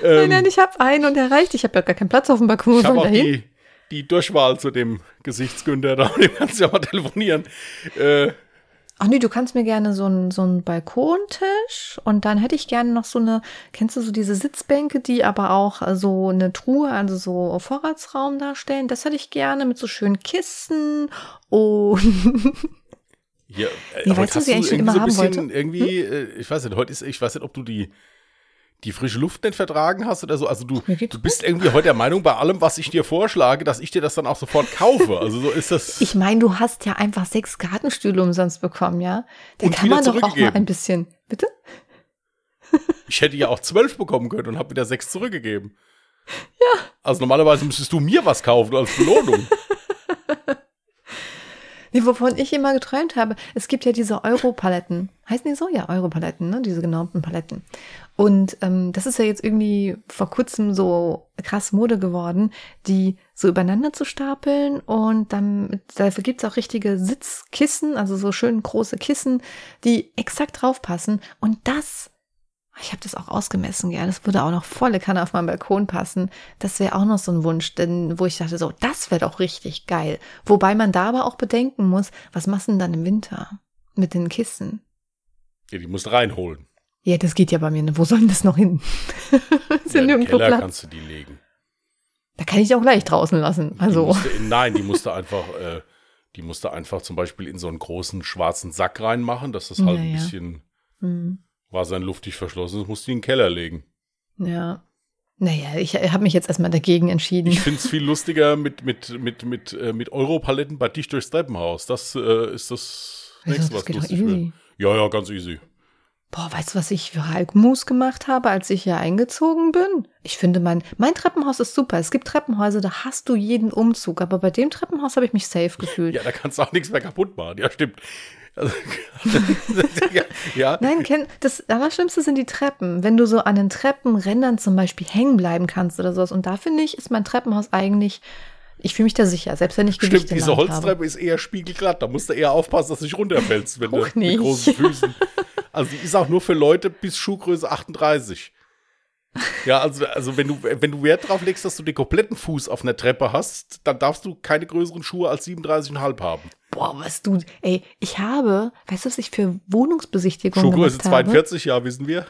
Nein, Ähm, nein, ich habe einen und der reicht. Ich habe ja gar keinen Platz auf dem Balkon. ich habe auch die, die Durchwahl zu dem Gesichtsgünder, da kannst du ja mal telefonieren. Äh, Ach nee, du kannst mir gerne so einen so einen Balkontisch und dann hätte ich gerne noch so eine, kennst du so diese Sitzbänke, die aber auch äh, so eine Truhe, also so Vorratsraum darstellen? Das hätte ich gerne mit so schönen Kissen und Hier, äh, heute weißt du, hast sie eigentlich immer so haben bisschen Irgendwie, äh, ich weiß nicht, heute ist, ich weiß nicht, ob du die, die frische Luft nicht vertragen hast oder so. Also du, du bist irgendwie heute der Meinung, bei allem, was ich dir vorschlage, dass ich dir das dann auch sofort kaufe. Also so ist das. ich meine, du hast ja einfach sechs Gartenstühle umsonst bekommen, ja? Da Und kann man doch auch mal ein bisschen. Bitte? Ich hätte ja auch zwölf bekommen können und habe wieder sechs zurückgegeben. Ja. Also normalerweise müsstest du mir was kaufen als Belohnung. Nee, wovon ich immer geträumt habe, es gibt ja diese Europaletten. Heißen die so? Ja, Europaletten, ne? Diese genormten Paletten. Und ähm, das ist ja jetzt irgendwie vor kurzem so krass Mode geworden, die so übereinander zu stapeln und dann dafür gibt's auch richtige Sitzkissen, also so schön große Kissen, die exakt draufpassen. Und das, ich habe das auch ausgemessen, ja, das würde auch noch volle Kanne auf meinen Balkon passen. Das wäre auch noch so ein Wunsch, denn wo ich dachte, so, das wäre doch richtig geil. Wobei man da aber auch bedenken muss, was machst du denn dann im Winter mit den Kissen? Ja, die musst du reinholen. Ja, das geht ja bei mir. Wo soll denn das noch hin? ist ja, nirgendwo Keller Platz. kannst du die legen. Da kann ich die auch gleich draußen lassen. Die Also, musst du in, nein, die musst du einfach, äh, die musst du einfach zum Beispiel in so einen großen schwarzen Sack reinmachen, dass das halt Ja, ein bisschen hm, wasserluftdig verschlossen ist, musst du die in den Keller legen. ja. Naja, ich habe mich jetzt erstmal dagegen entschieden. Ich finde es viel lustiger mit, mit, mit, mit, äh, mit Europaletten bei dich durchs Treppenhaus. Das äh, ist das Wieso? nächste, das was doch lustig wird. Ja, ja, ganz easy. Boah, weißt du, was ich für Halbmus gemacht habe, als ich hier eingezogen bin? Ich finde, mein, mein Treppenhaus ist super. Es gibt Treppenhäuser, da hast du jeden Umzug. Aber bei dem Treppenhaus habe ich mich safe gefühlt. Ja, da kannst du auch nichts mehr kaputt machen. Ja, stimmt. Also, ja, ja. Nein, kenn, das Allerschlimmste sind die Treppen. Wenn du so an den Treppenrändern zum Beispiel hängen bleiben kannst oder sowas. Und da finde ich, ist mein Treppenhaus eigentlich, ich fühle mich da sicher, selbst wenn ich Gewicht Stimmt, diese Holztreppe ist eher spiegelglatt. Da musst du eher aufpassen, dass du nicht runterfällst, wenn du mit großen Füßen. Also die ist auch nur für Leute bis Schuhgröße 38. Ja, also, also wenn, du, wenn du Wert drauf legst, dass du den kompletten Fuß auf einer Treppe hast, dann darfst du keine größeren Schuhe als 37,5 haben. Boah, was du, ey, ich habe, weißt du, was ich für Wohnungsbesichtigungen Schuhgröße gemacht habe? 42, ja, wissen wir.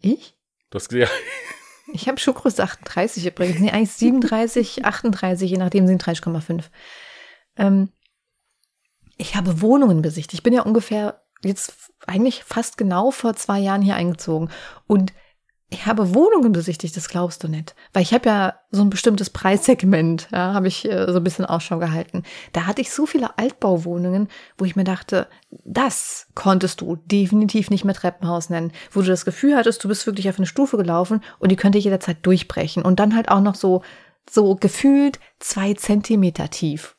Ich? Du hast gesehen, Ich habe Schuhgröße 38 übrigens. Nee, eigentlich 37, 38, je nachdem 37,5. Ähm, ich habe Wohnungen besichtigt. Ich bin ja ungefähr jetzt eigentlich fast genau vor zwei Jahren hier eingezogen. Und ich habe Wohnungen besichtigt, das glaubst du nicht. Weil ich habe ja so ein bestimmtes Preissegment, ja, habe ich äh, so ein bisschen Ausschau gehalten. Da hatte ich so viele Altbauwohnungen, wo ich mir dachte, das konntest du definitiv nicht mehr Treppenhaus nennen. Wo du das Gefühl hattest, du bist wirklich auf eine Stufe gelaufen und die könnte jederzeit durchbrechen. Und dann halt auch noch so, so gefühlt zwei Zentimeter tief.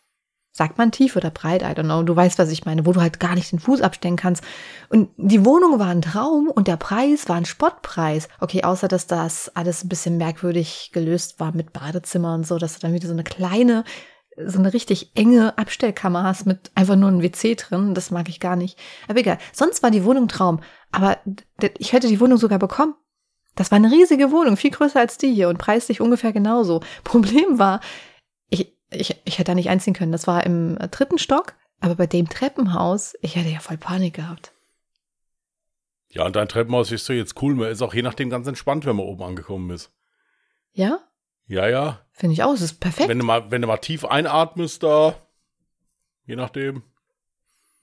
Sagt man tief oder breit? I don't know. Du weißt, was ich meine, wo du halt gar nicht den Fuß abstellen kannst. Und die Wohnung war ein Traum und der Preis war ein Spottpreis. Okay, außer dass das alles ein bisschen merkwürdig gelöst war mit Badezimmer und so, dass du dann wieder so eine kleine, so eine richtig enge Abstellkammer hast mit einfach nur einem WC drin. Das mag ich gar nicht. Aber egal. Sonst war die Wohnung Traum. Aber ich hätte die Wohnung sogar bekommen. Das war eine riesige Wohnung, viel größer als die hier und preislich ungefähr genauso. Problem war, ich, ich, ich hätte da nicht einziehen können. Das war im äh, dritten Stock, aber bei dem Treppenhaus, ich hätte ja voll Panik gehabt. ja, und dein Treppenhaus ist so jetzt cool. Man ist auch je nachdem ganz entspannt, wenn man oben angekommen ist. Ja, Ja, ja. finde ich auch. Es ist perfekt. Wenn du mal, wenn du mal tief einatmest da, je nachdem.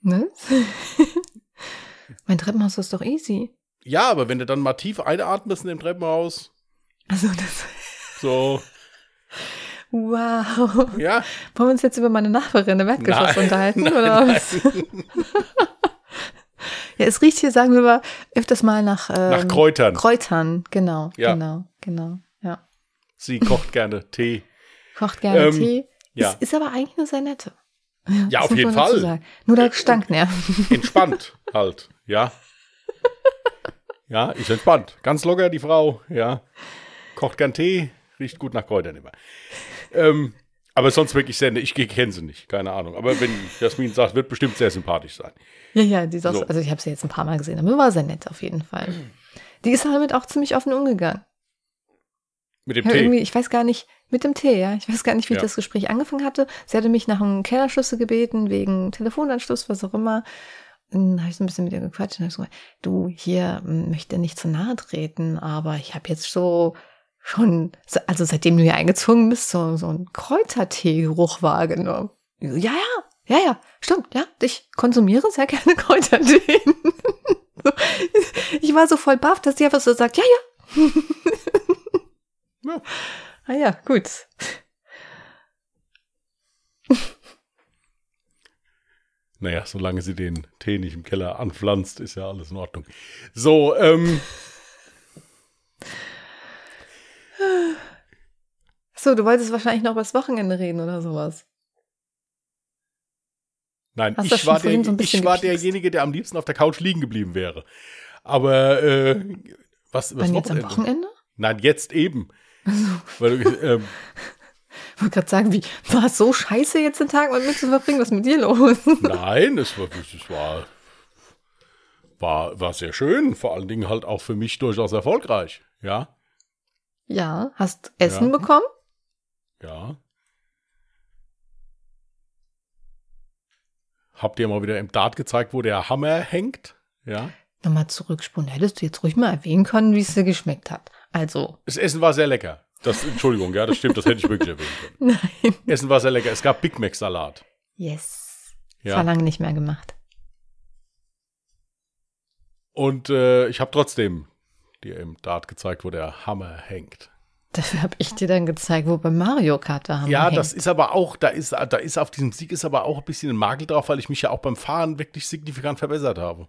ne? mein Treppenhaus ist doch easy. Ja, aber wenn du dann mal tief einatmest in dem Treppenhaus, Also das. so, Wow. ja. Wollen wir uns jetzt über meine Nachbarin im Erdgeschoss Nein, unterhalten? nein, oder was? Ja, es riecht hier, sagen wir mal, öfters mal nach, ähm, Nach Kräutern. Kräutern, genau, Ja. genau, genau. Ja. Sie kocht gerne Tee. Kocht gerne Ähm, Tee. ja. Ist, ist aber eigentlich eine sehr nette. Ja, das auf jeden Fall. Nur der Stank nervt. Entspannt halt, ja. Ja, ist entspannt. Ganz locker, die Frau, ja. Kocht gern Tee, riecht gut nach Kräutern immer. Ähm, aber sonst wirklich sehr, ich kenne sie nicht, keine Ahnung. Aber wenn Jasmin sagt, wird bestimmt sehr sympathisch sein. Ja, ja, die auch, so. also ich habe sie jetzt ein paar Mal gesehen, aber war sehr nett auf jeden Fall. Die ist damit auch ziemlich offen umgegangen. Mit dem ja, Tee? Ich weiß gar nicht, mit dem Tee, ja. Ich weiß gar nicht, wie Ja. das Gespräch angefangen hatte. Sie hatte mich nach einem Kellerschlüssel gebeten, wegen Telefonanschluss, was auch immer. Dann habe ich so ein bisschen mit ihr gequatscht und hab so, du, hier m, möchte nicht zu nahe treten, aber ich habe jetzt so schon, also seitdem du hier eingezogen bist, so, so einen Kräutertee-Geruch wahrgenommen. So, Ja, ja, ja, ja, stimmt, ja. Ich konsumiere sehr gerne Kräutertee. Ich war so voll baff, dass die einfach so sagt, ja, ja. Ja. Ah ja, gut. Naja, solange sie den Tee nicht im Keller anpflanzt, ist ja alles in Ordnung. So, ähm, So, du wolltest wahrscheinlich noch über das Wochenende reden oder sowas. nein, Hast ich war, der, so ich war derjenige, der am liebsten auf der Couch liegen geblieben wäre. Aber, äh, was, jetzt am Wochenende? Wochenende? Nein, jetzt eben. Weil, du, ähm, Ich wollte gerade sagen, wie, war es so scheiße jetzt den Tag mit mir zu verbringen? Was ist mit dir los? Nein, es war, es war, war, war sehr schön. Vor allen Dingen halt auch für mich durchaus erfolgreich. Ja, ja, hast Essen Ja. bekommen? ja. Habt ihr mal wieder im Dart gezeigt, wo der Hammer hängt? Ja. Nochmal zurückspulen. Hättest du jetzt ruhig mal erwähnen können, wie es dir geschmeckt hat. Also, Das Essen war sehr lecker. Das, Entschuldigung, ja, das stimmt, das hätte ich wirklich erwähnen können. nein. Essen war sehr lecker. Es gab Big Mac Salat. Yes. Das Ja. war lange nicht mehr gemacht. Und äh, ich habe trotzdem dir im Dart gezeigt, wo der Hammer hängt. Dafür habe ich dir dann gezeigt, wo bei Mario Kart da haben Ja, hängt. das ist aber auch, da ist, da ist auf diesem Sieg ist aber auch ein bisschen ein Makel drauf, weil ich mich ja auch beim Fahren wirklich signifikant verbessert habe.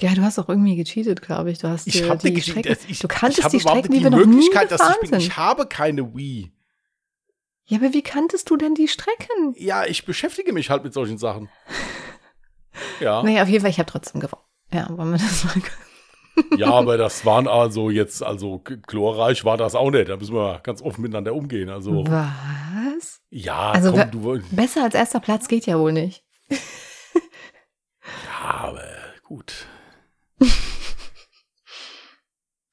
Ja, du hast auch irgendwie gecheatet, glaube ich. Du hast Ich die die Strecken, ich, du kanntest ich habe die Strecken, nicht die wir noch nie Möglichkeit, dass ich gefahren bin. sind. Ich habe keine Wii. Ja, aber wie kanntest du denn die Strecken? Ja, ich beschäftige mich halt mit solchen Sachen. Ja, Naja, auf jeden Fall, ich habe trotzdem gewonnen. Ja, wollen wir das mal ja, aber das waren also jetzt, also glorreich war das auch nicht. Da müssen wir ganz offen miteinander umgehen. Also, Was? ja, Also, komm, du, Besser als erster Platz geht ja wohl nicht. Ja, aber gut.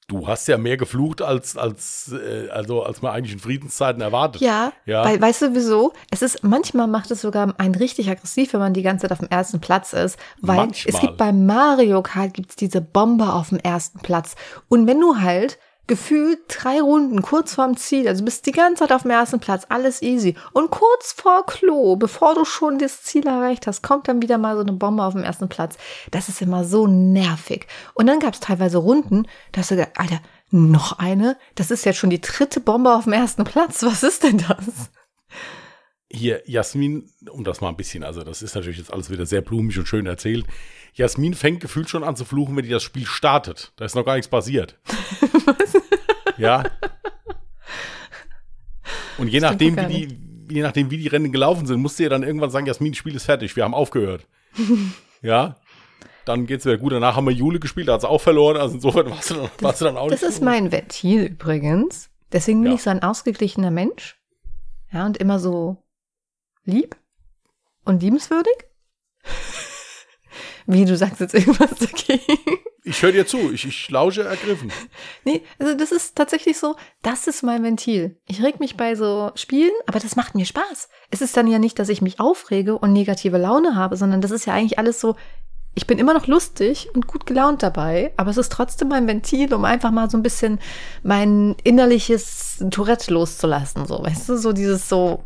Du hast ja mehr geflucht, als, als, äh, also, als man eigentlich in Friedenszeiten erwartet. Ja, Ja. weil, weißt du wieso? Es ist, manchmal macht es sogar einen richtig aggressiv, wenn man die ganze Zeit auf dem ersten Platz ist. Weil Manchmal. es gibt bei Mario Kart gibt's diese Bombe auf dem ersten Platz. Und wenn du halt gefühlt drei Runden kurz vorm Ziel, also bist die ganze Zeit auf dem ersten Platz, alles easy. Und kurz vor Klo, bevor du schon das Ziel erreicht hast, kommt dann wieder mal so eine Bombe auf dem ersten Platz. Das ist immer so nervig. Und dann gab's teilweise Runden, da hast du gedacht, Alter, noch eine? Das ist jetzt schon die dritte Bombe auf dem ersten Platz. Was ist denn das? Hier, Jasmin, um das mal ein bisschen, also das ist natürlich jetzt alles wieder sehr blumig und schön erzählt. Jasmin fängt gefühlt schon an zu fluchen, wenn die das Spiel startet. Da ist noch gar nichts passiert. Ja. Und je nachdem, wie die, je nachdem, wie die Rennen gelaufen sind, musst du ja dann irgendwann sagen, Jasmin, Spiel ist fertig, wir haben aufgehört. ja. Dann geht's wieder gut. Danach haben wir Jule gespielt, da hat sie auch verloren. Also insofern warst du dann, warst du dann auch Das ist so- mein Ventil übrigens. Deswegen bin Ja. ich so ein ausgeglichener Mensch. Ja, und immer so lieb und liebenswürdig. Wie du sagst jetzt irgendwas dagegen. Ich höre dir zu, ich, ich lausche ergriffen. Nee, also das ist tatsächlich so, das ist mein Ventil. Ich reg mich bei so Spielen, aber das macht mir Spaß. Es ist dann ja nicht, dass ich mich aufrege und negative Laune habe, sondern das ist ja eigentlich alles so, ich bin immer noch lustig und gut gelaunt dabei, aber es ist trotzdem mein Ventil, um einfach mal so ein bisschen mein innerliches Tourette loszulassen, so, weißt du, so dieses so,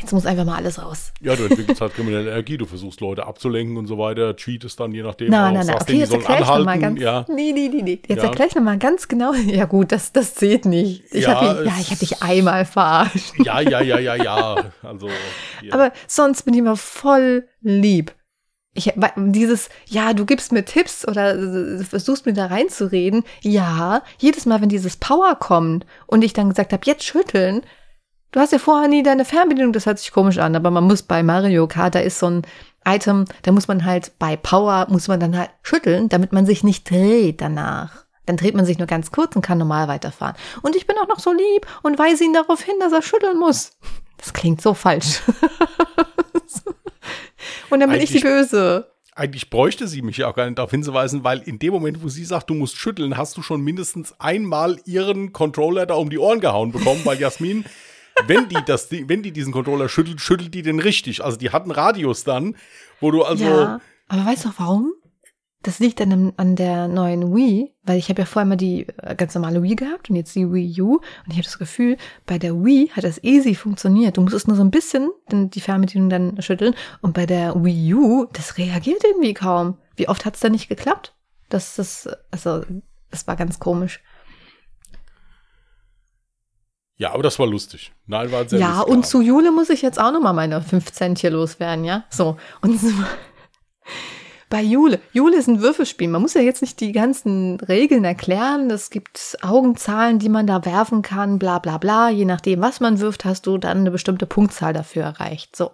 jetzt muss einfach mal alles raus. Ja, du entwickelst halt kriminelle Energie, du versuchst Leute abzulenken und so weiter, cheatest dann je nachdem. Nein, nein, nein. Okay, jetzt erkläre ich noch mal anhalten, ganz. Ja, Nee, nee, nee, nee. Jetzt Ja. erkläre ich noch mal ganz genau. Ja, gut, das, das zählt nicht. Ich Ja, hab dich, ja, ich habe dich einmal verarscht. ja, ja, ja, ja, ja. Also, hier. Aber sonst bin ich immer voll lieb. Ich, dieses, ja, du gibst mir Tipps oder äh, versuchst mir da reinzureden. Ja, jedes Mal, wenn dieses Power kommt und ich dann gesagt habe, jetzt schütteln. Du hast ja vorher nie deine Fernbedienung, das hört sich komisch an, aber man muss bei Mario Kart, da ist so ein Item, da muss man halt bei Power, muss man dann halt schütteln, damit man sich nicht dreht danach. Dann dreht man sich nur ganz kurz und kann normal weiterfahren. Und ich bin auch noch so lieb und weise ihn darauf hin, dass er schütteln muss. Das klingt so falsch. und dann bin ich die Böse. Eigentlich bräuchte sie mich ja auch gar nicht darauf hinzuweisen, weil in dem Moment, wo sie sagt, du musst schütteln, hast du schon mindestens einmal ihren Controller da um die Ohren gehauen bekommen, weil Jasmin wenn die das, wenn die diesen Controller schüttelt, schüttelt die den richtig. Also die hatten Radius dann, wo du also. Ja, aber weißt du warum? Das liegt dann an der neuen Wii, weil ich habe ja vorher mal die äh, ganz normale Wii gehabt und jetzt die Wii U und ich habe das Gefühl, bei der Wii hat das easy funktioniert. Du musstest nur so ein bisschen die Fernbedienung dann schütteln und bei der Wii U, das reagiert irgendwie kaum. Wie oft hat es da nicht geklappt? Das ist, also, das war ganz komisch. Ja, aber das war lustig. Nein, war sehr Ja, und zu Jule muss ich jetzt auch noch mal meine 5 Cent hier loswerden, ja? So. Und bei Jule. Jule ist ein Würfelspiel. Man muss ja jetzt nicht die ganzen Regeln erklären. Es gibt Augenzahlen, die man da werfen kann, bla bla bla. Je nachdem, was man wirft, hast du dann eine bestimmte Punktzahl dafür erreicht. So.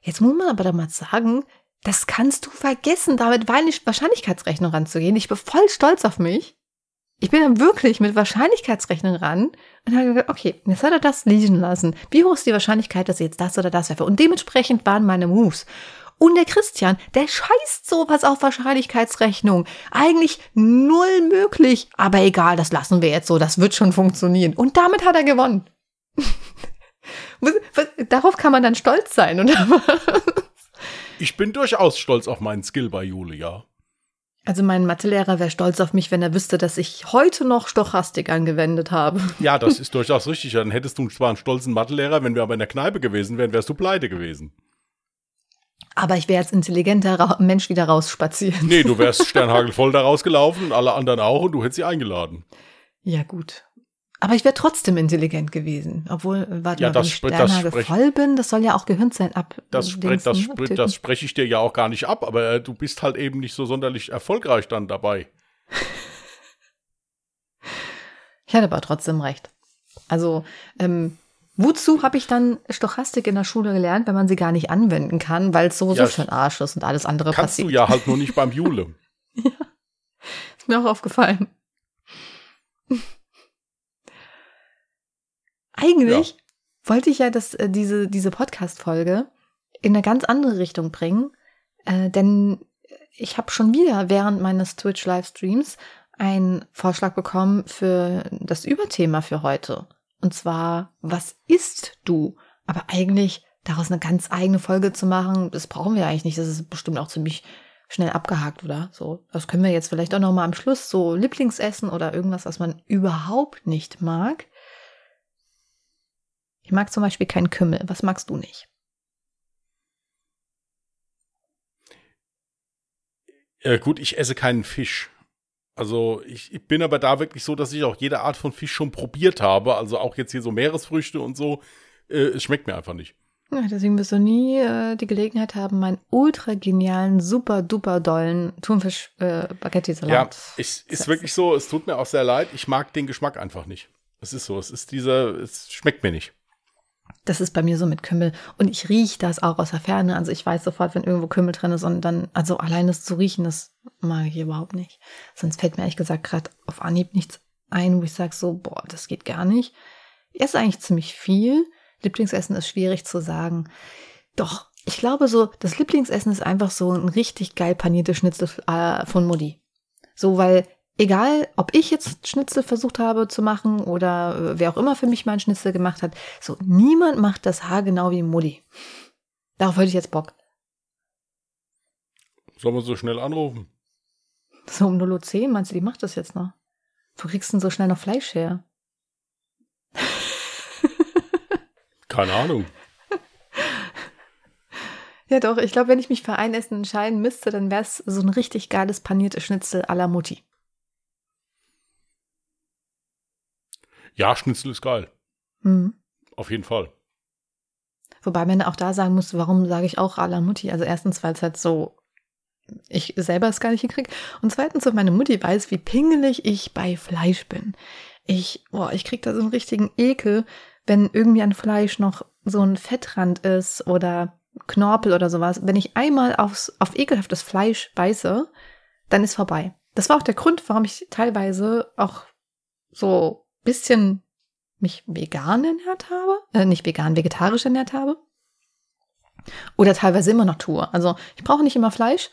Jetzt muss man aber da mal sagen, das kannst du vergessen, damit Wahrscheinlichkeitsrechnung ranzugehen. Ich bin voll stolz auf mich ich bin dann wirklich mit Wahrscheinlichkeitsrechnung ran und habe gesagt, okay, jetzt hat er das liegen lassen. Wie hoch ist die Wahrscheinlichkeit, dass ich jetzt das oder das werfe? Und dementsprechend waren meine Moves. Und der Christian, der scheißt sowas auf Wahrscheinlichkeitsrechnung. Eigentlich null möglich. Aber egal, das lassen wir jetzt so. Das wird schon funktionieren. Und damit hat er gewonnen. Darauf kann man dann stolz sein, oder? ich bin durchaus stolz auf meinen Skill bei Julia. Also mein Mathelehrer wäre stolz auf mich, wenn er wüsste, dass ich heute noch Stochastik angewendet habe. Ja, das ist durchaus richtig. Dann hättest du zwar einen stolzen Mathelehrer, wenn wir aber in der Kneipe gewesen wären, wärst du pleite gewesen. Aber ich wäre als intelligenter Mensch wieder rausspaziert. Nee, du wärst sternhagelvoll da rausgelaufen und alle anderen auch und du hättest sie eingeladen. Ja, gut. Aber ich wäre trotzdem intelligent gewesen. Obwohl, warte ja, mal, wenn ich Sternhage voll bin, das soll ja auch Gehirnzellen ab. Das, spre das, spre das spreche ich dir ja auch gar nicht ab, aber äh, du bist halt eben nicht so sonderlich erfolgreich dann dabei. ich hatte aber trotzdem recht. Also, ähm, wozu habe ich dann Stochastik in der Schule gelernt, wenn man sie gar nicht anwenden kann, weil es sowieso ja, schon Arsch ist und alles andere kannst passiert? Kannst du ja halt nur nicht beim Jule. ja, ist mir auch aufgefallen. Eigentlich ja. wollte ich ja das, äh, diese, diese Podcast-Folge in eine ganz andere Richtung bringen, äh, denn ich habe schon wieder während meines Twitch-Livestreams einen Vorschlag bekommen für das Überthema für heute. Und zwar, was isst du? Aber eigentlich daraus eine ganz eigene Folge zu machen, das brauchen wir eigentlich nicht. Das ist bestimmt auch ziemlich schnell abgehakt, oder? So, das können wir jetzt vielleicht auch noch mal am Schluss so Lieblingsessen oder irgendwas, was man überhaupt nicht mag. Ich mag zum Beispiel keinen Kümmel. Was magst du nicht? Ja, gut, ich esse keinen Fisch. Also ich, ich, bin aber da wirklich so, dass ich auch jede Art von Fisch schon probiert habe. Also auch jetzt hier so Meeresfrüchte und so. Äh, es schmeckt mir einfach nicht. Ja, deswegen wirst du nie äh, die Gelegenheit haben, meinen ultra genialen, super duper dollen Thunfisch äh. Ja, es ist wirklich so, es tut mir auch sehr leid. Ich mag den Geschmack einfach nicht. Es ist so, es ist dieser, es schmeckt mir nicht. Das ist bei mir so mit Kümmel. Und ich rieche das auch aus der Ferne. Also ich weiß sofort, wenn irgendwo Kümmel drin ist und dann, also allein das zu riechen, das mag ich überhaupt nicht. Sonst fällt mir ehrlich gesagt gerade auf Anhieb nichts ein, wo ich sage so, boah, das geht gar nicht. Ich esse eigentlich ziemlich viel. Lieblingsessen ist schwierig zu sagen. Doch, ich glaube so, das Lieblingsessen ist einfach so ein richtig geil paniertes Schnitzel äh, von Mutti. So, weil egal, ob ich jetzt Schnitzel versucht habe zu machen oder äh, wer auch immer für mich meinen Schnitzel gemacht hat, so niemand macht das Haar genau wie Mutti. Darauf hätte ich jetzt Bock. Sollen wir so schnell anrufen? So um 0.10 Uhr, meinst du, die macht das jetzt noch? Wo kriegst du denn so schnell noch Fleisch her? Keine Ahnung. Ja, doch, ich glaube, wenn ich mich für ein Essen entscheiden müsste, dann wäre es so ein richtig geiles paniertes Schnitzel à la Mutti. Ja, Schnitzel ist geil. Mhm. Auf jeden Fall. Wobei man auch da sagen muss, warum sage ich auch à la Mutti? Also erstens, weil es halt so, ich selber es gar nicht hinkriege. Und zweitens, weil meine Mutti weiß, wie pingelig ich bei Fleisch bin. Ich, boah, ich krieg da so einen richtigen Ekel, wenn irgendwie an Fleisch noch so ein Fettrand ist oder Knorpel oder sowas, wenn ich einmal aufs, auf ekelhaftes Fleisch beiße, dann ist vorbei. Das war auch der Grund, warum ich teilweise auch so bisschen mich vegan ernährt habe, äh, nicht vegan, vegetarisch ernährt habe. Oder teilweise immer noch tue. Also ich brauche nicht immer Fleisch,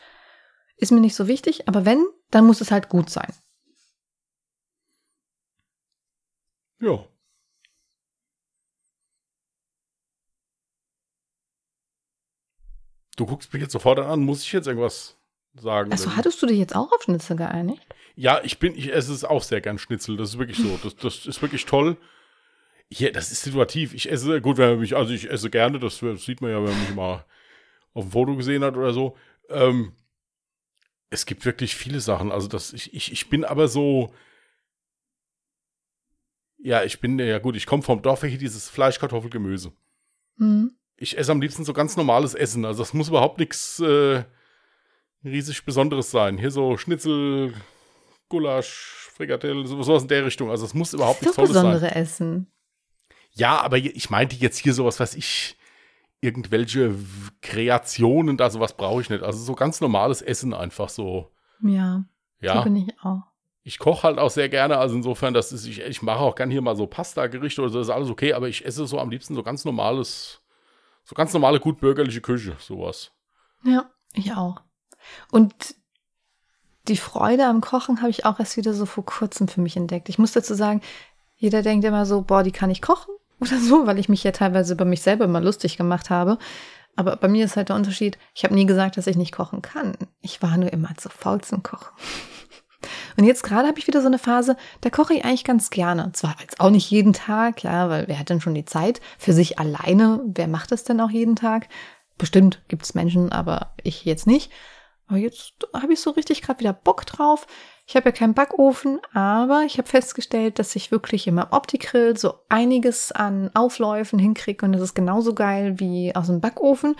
ist mir nicht so wichtig, aber wenn, dann muss es halt gut sein. Ja. Du guckst mich jetzt sofort an, muss ich jetzt irgendwas sagen? Also hattest du dich jetzt auch auf Schnitzel geeinigt? Ja, ich bin, ich esse es auch sehr gern Schnitzel. Das ist wirklich so. Das, das ist wirklich toll. Hier, das ist situativ. Ich esse, gut, wenn man mich, also ich esse gerne, das, das sieht man ja, wenn man mich mal auf dem Foto gesehen hat oder so. Ähm, es gibt wirklich viele Sachen. Also das, ich, ich, ich bin aber so, ja, ich bin, ja gut, ich komme vom Dorf hier dieses Fleisch, Kartoffel, Gemüse. Mhm. Ich esse am liebsten so ganz normales Essen. Also das muss überhaupt nichts äh, riesig Besonderes sein. Hier so Schnitzel, Gulasch, Frikadelle, sowas in der Richtung. Also es muss überhaupt nichts Tolles besondere sein. Essen. Ja, aber ich meinte jetzt hier sowas, was ich, irgendwelche Kreationen, da sowas brauche ich nicht. Also so ganz normales Essen einfach so. Ja. Ja. So bin ich auch. Ich koche halt auch sehr gerne, also insofern, das ist, ich, ich mache auch gerne hier mal so Pasta-Gerichte oder so, das ist alles okay, aber ich esse so am liebsten so ganz normales, so ganz normale, gut bürgerliche Küche, sowas. Ja, ich auch. Und die Freude am Kochen habe ich auch erst wieder so vor kurzem für mich entdeckt. Ich muss dazu sagen, jeder denkt immer so, boah, die kann ich kochen oder so, weil ich mich ja teilweise über mich selber immer lustig gemacht habe. Aber bei mir ist halt der Unterschied, ich habe nie gesagt, dass ich nicht kochen kann. Ich war nur immer zu faul zum Kochen. Und jetzt gerade habe ich wieder so eine Phase, da koche ich eigentlich ganz gerne. Zwar jetzt auch nicht jeden Tag, ja, weil wer hat denn schon die Zeit für sich alleine? Wer macht das denn auch jeden Tag? Bestimmt gibt es Menschen, aber ich jetzt nicht. Aber jetzt habe ich so richtig gerade wieder Bock drauf. Ich habe ja keinen Backofen, aber ich habe festgestellt, dass ich wirklich in meinem Opti-Grill so einiges an Aufläufen hinkriege und das ist genauso geil wie aus dem Backofen.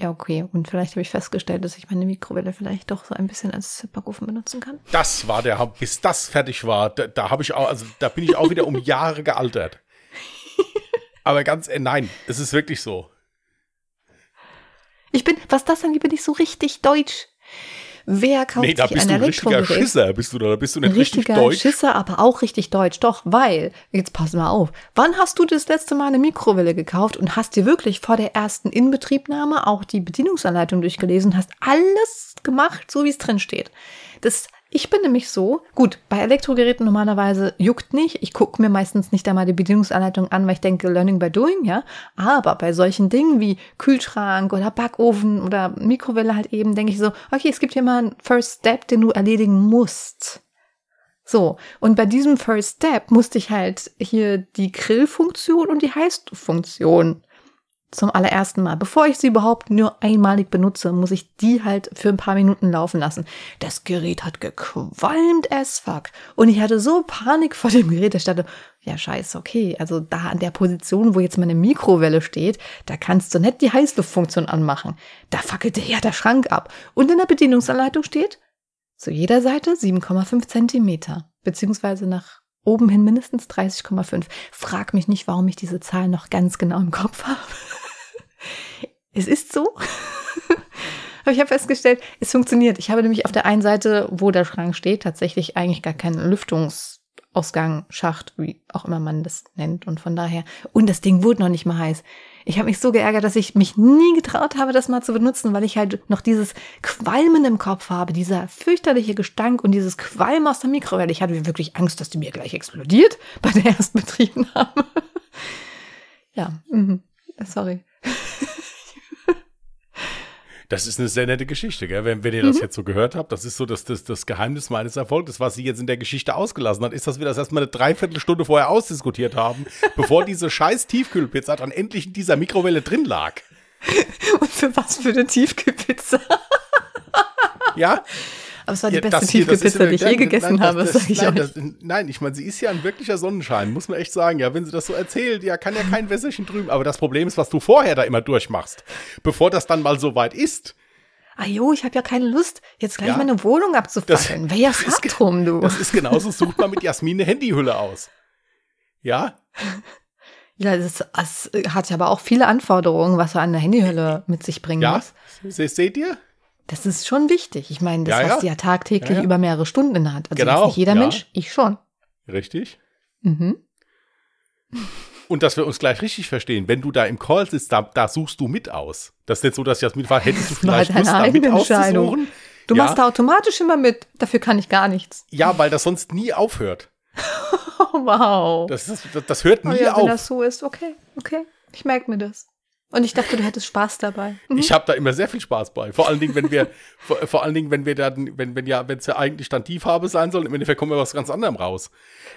Ja, okay. Und vielleicht habe ich festgestellt, dass ich meine Mikrowelle vielleicht doch so ein bisschen als Backofen benutzen kann. Das war der, bis das fertig war, da, da habe ich auch, also da bin ich auch wieder um Jahre gealtert. Aber ganz, äh, nein, es ist wirklich so. Ich bin, was das angeht, bin ich so richtig deutsch. Wer kauft nee, da sich bist ein du ein richtiger Schisser, bist du da, da bist du nicht richtiger richtig deutsch. Schisser, aber auch richtig deutsch. Doch, weil, jetzt pass mal auf, wann hast du das letzte Mal eine Mikrowelle gekauft und hast dir wirklich vor der ersten Inbetriebnahme auch die Bedienungsanleitung durchgelesen, hast alles gemacht, so wie es drin steht. Das ich bin nämlich so, gut, bei Elektrogeräten normalerweise juckt nicht. Ich gucke mir meistens nicht einmal die Bedienungsanleitung an, weil ich denke, Learning by Doing, ja. Aber bei solchen Dingen wie Kühlschrank oder Backofen oder Mikrowelle halt eben, denke ich so, okay, es gibt hier mal einen First Step, den du erledigen musst. So, und bei diesem First Step musste ich halt hier die Grillfunktion und die Heißfunktion zum allerersten Mal. Bevor ich sie überhaupt nur einmalig benutze, muss ich die halt für ein paar Minuten laufen lassen. Das Gerät hat gequalmt as fuck. Und ich hatte so Panik vor dem Gerät, ich dachte, ja scheiße, okay, also da an der Position, wo jetzt meine Mikrowelle steht, da kannst du nicht die Heißluftfunktion anmachen. Da fackelte ja der Schrank ab. Und in der Bedienungsanleitung steht, zu jeder Seite 7,5 Zentimeter, beziehungsweise nach oben hin mindestens 30,5. Frag mich nicht, warum ich diese Zahl noch ganz genau im Kopf habe. es ist so. Aber ich habe festgestellt, es funktioniert. Ich habe nämlich auf der einen Seite, wo der Schrank steht, tatsächlich eigentlich gar keinen Lüftungsausgang, Schacht, wie auch immer man das nennt. Und von daher, und das Ding wurde noch nicht mal heiß. Ich habe mich so geärgert, dass ich mich nie getraut habe, das mal zu benutzen, weil ich halt noch dieses Qualmen im Kopf habe, dieser fürchterliche Gestank und dieses Qualm aus der Mikrowelle. Ich hatte wirklich Angst, dass die mir gleich explodiert bei der Erstbetriebnahme. ja, mhm. sorry. Das ist eine sehr nette Geschichte, gell? Wenn, wenn ihr das mhm. jetzt so gehört habt, das ist so das, das, das Geheimnis meines Erfolgs, was sie jetzt in der Geschichte ausgelassen hat, ist, dass wir das erstmal eine Dreiviertelstunde vorher ausdiskutiert haben, bevor diese scheiß Tiefkühlpizza dann endlich in dieser Mikrowelle drin lag. Und für was für eine Tiefkühlpizza? ja, aber es war die ja, beste Tiefkühlpizza, die ich je gegessen nein, habe, sage ich nein, das, nein, ich meine, sie ist ja ein wirklicher Sonnenschein, muss man echt sagen. Ja, wenn sie das so erzählt, ja, kann ja kein Wässerchen drüben. Aber das Problem ist, was du vorher da immer durchmachst, bevor das dann mal so weit ist. Ah jo, ich habe ja keine Lust, jetzt gleich ja, meine Wohnung abzufackeln. Wer ja drum, du. Das ist genauso, sucht man mit Jasmin eine Handyhülle aus. Ja? Ja, das, das hat ja aber auch viele Anforderungen, was so eine Handyhülle mit sich bringen Ja, muss. se- seht ihr? Das ist schon wichtig. Ich meine, das Ja, ja. hast du ja tagtäglich Ja, ja. über mehrere Stunden in der Hand. Also Genau, jetzt nicht jeder ja. Mensch, ich schon. Richtig. Mhm. Und dass wir uns gleich richtig verstehen, wenn du da im Call sitzt, da, da suchst du mit aus. Das ist nicht so, dass ich das mitfahre, hättest du vielleicht Lust, da mit auszusuchen? Du ja, machst da automatisch immer mit. Dafür kann ich gar nichts. ja, weil das sonst nie aufhört. Oh, wow. Das, ist, das, das hört oh, nie ja, wenn auf. das so ist, okay, okay. Ich merke mir das. Und ich dachte, du hättest Spaß dabei. Mhm. Ich habe da immer sehr viel Spaß bei. Vor allen Dingen, wenn wir, vor, vor allen Dingen, wenn wir dann, wenn, wenn ja, wenn es ja eigentlich dann Tiefhabe sein soll, im Endeffekt kommen wir was ganz anderem raus.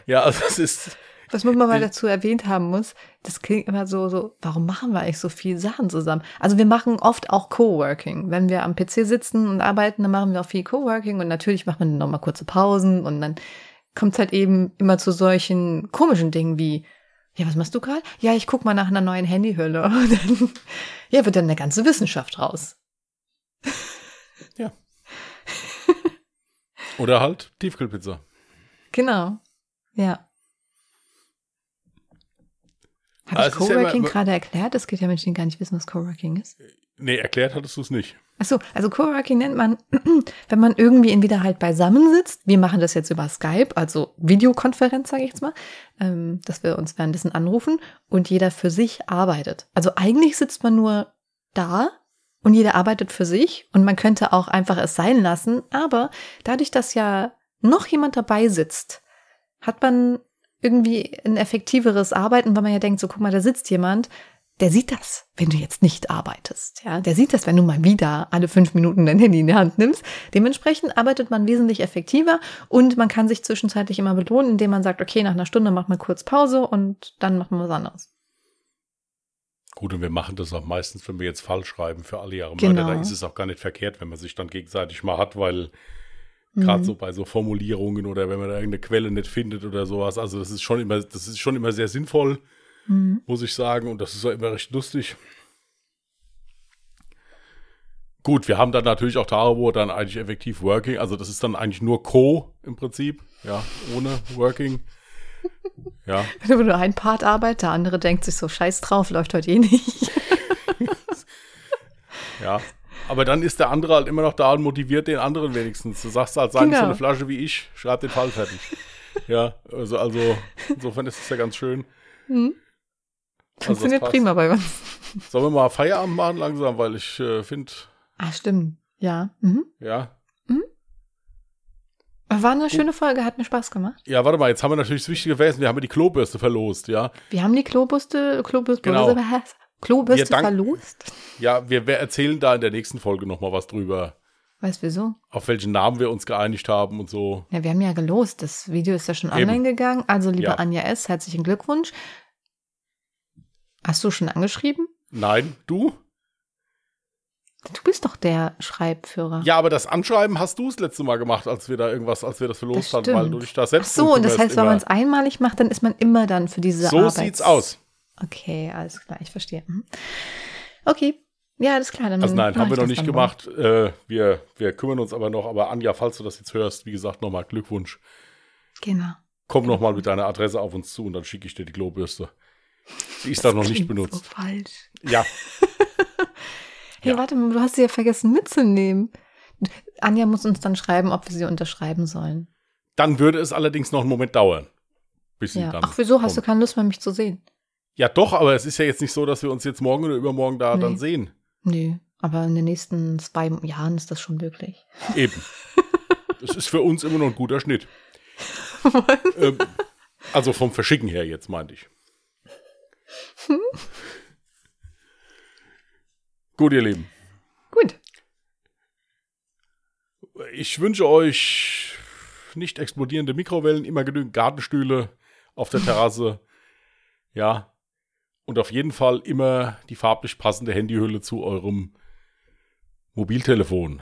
Ja, also es ist, Was man mal dazu erwähnt haben muss, das klingt immer so, so, warum machen wir eigentlich so viel Sachen zusammen? Also wir machen oft auch Coworking. Wenn wir am PC sitzen und arbeiten, dann machen wir auch viel Coworking und natürlich macht man dann nochmal kurze Pausen und dann kommt es halt eben immer zu solchen komischen Dingen wie, ja, was machst du gerade? Ja, ich guck mal nach einer neuen Handyhülle. Dann, ja, wird dann eine ganze Wissenschaft raus. oder halt Tiefkühlpizza. Genau. Ja. Aber ich es ist ja Coworking gerade erklärt? Es gibt ja Menschen, die gar nicht wissen, was Coworking ist. Nee, erklärt hattest du es nicht. Ach so, also Coworking nennt man, wenn man irgendwie entweder halt beisammen sitzt. Wir machen das jetzt über Skype, also Videokonferenz, sage ich jetzt mal, ähm, dass wir uns währenddessen anrufen und jeder für sich arbeitet. Also eigentlich sitzt man nur da und jeder arbeitet für sich und man könnte auch einfach es sein lassen, aber dadurch, dass ja noch jemand dabei sitzt, hat man irgendwie ein effektiveres Arbeiten, weil man ja denkt, so guck mal, da sitzt jemand, der sieht das, wenn du jetzt nicht arbeitest. Ja, der sieht das, wenn du mal wieder alle fünf Minuten dein Handy in die Hand nimmst. Dementsprechend arbeitet man wesentlich effektiver und man kann sich zwischenzeitlich immer belohnen, indem man sagt, okay, nach einer Stunde macht man kurz Pause und dann macht man was anderes. Gut, und wir machen das auch meistens, wenn wir jetzt falsch schreiben für alle Jahre Genau. Mörder, da ist es auch gar nicht verkehrt, wenn man sich dann gegenseitig mal hat, weil gerade Mhm. so bei so Formulierungen oder wenn man da irgendeine Quelle nicht findet oder sowas, also das ist schon immer, das ist schon immer sehr sinnvoll, Mhm. muss ich sagen, und das ist auch immer recht lustig. Gut, wir haben dann natürlich auch Tage, wo dann eigentlich effektiv Working, also das ist dann eigentlich nur Co im Prinzip, ja, ohne Working. Ja, Wenn du nur ein Part arbeitet, der andere denkt sich so, scheiß drauf, läuft heute eh nicht. Ja. Aber dann ist der andere halt immer noch da und motiviert den anderen wenigstens. Du sagst halt, sei nicht so Genau. eine Flasche wie ich, schreib den Fall fertig. ja, also, also insofern ist es ja ganz schön. Mhm. Also, Funktioniert passt. prima bei uns. Sollen wir mal Feierabend machen langsam, weil ich äh, finde, Ah, stimmt. Ja. Mhm. ja. War eine schöne Folge, hat mir Spaß gemacht. Ja, warte mal, jetzt haben wir natürlich das Wichtige vergessen, wir haben die Klobürste verlost, ja. Wir haben die Klobürste, Klobürste, Genau. Klobürste verlost. Ja, wir, wir erzählen da in der nächsten Folge nochmal was drüber, Weißt wieso? auf welchen Namen wir uns geeinigt haben und so. Ja, wir haben ja gelost. Das Video ist ja schon Eben. online gegangen. Also, liebe Ja. Anja S., herzlichen Glückwunsch. Hast du schon angeschrieben? Nein, du? Du bist doch der Schreibführer. Ja, aber das Anschreiben hast du das letzte Mal gemacht, als wir da irgendwas, als wir das verlost Das hatten, weil du dich da Ach selbst so, und das heißt, wenn immer. man es einmalig macht, dann ist man immer dann für diese So Arbeit. sieht's aus. Okay, alles klar, ich verstehe. Mhm. Okay, ja, alles klar. Dann Also nein, haben wir noch nicht gemacht. Äh, wir, wir kümmern uns aber noch. Aber Anja, falls du das jetzt hörst, wie gesagt, nochmal Glückwunsch. Genau. Komm noch mal mit deiner Adresse auf uns zu und dann schicke ich dir die Klobürste. Sie ist da noch nicht benutzt. So falsch. Ja, Hey, Ja. warte mal, du hast sie ja vergessen mitzunehmen. Anja muss uns dann schreiben, ob wir sie unterschreiben sollen. dann würde es allerdings noch einen Moment dauern. Bis sie Ja. dann Ach, wieso hast du kommt. keine Lust mehr, mich zu sehen? Ja, doch, aber es ist ja jetzt nicht so, dass wir uns jetzt morgen oder übermorgen da Nee. dann sehen. Nö, aber in den nächsten zwei Jahren ist das schon möglich. Eben. Das ist für uns immer noch ein guter Schnitt. ähm, also vom Verschicken her jetzt, meinte ich. Gut, ihr Lieben. Gut. Ich wünsche euch nicht explodierende Mikrowellen, immer genügend Gartenstühle auf der Terrasse. Ja. Und auf jeden Fall immer die farblich passende Handyhülle zu eurem Mobiltelefon.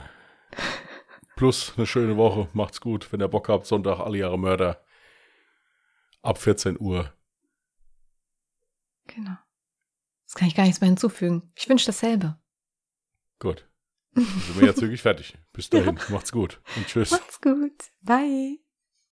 Plus eine schöne Woche. Macht's gut. Wenn ihr Bock habt, Sonntag alle Jahre Mörder. Ab 14 Uhr. Genau. Das kann ich gar nichts mehr hinzufügen. Ich wünsche dasselbe. Gut. Dann sind wir jetzt wirklich fertig. Bis dahin. Macht's gut. Und tschüss. Macht's gut. Bye.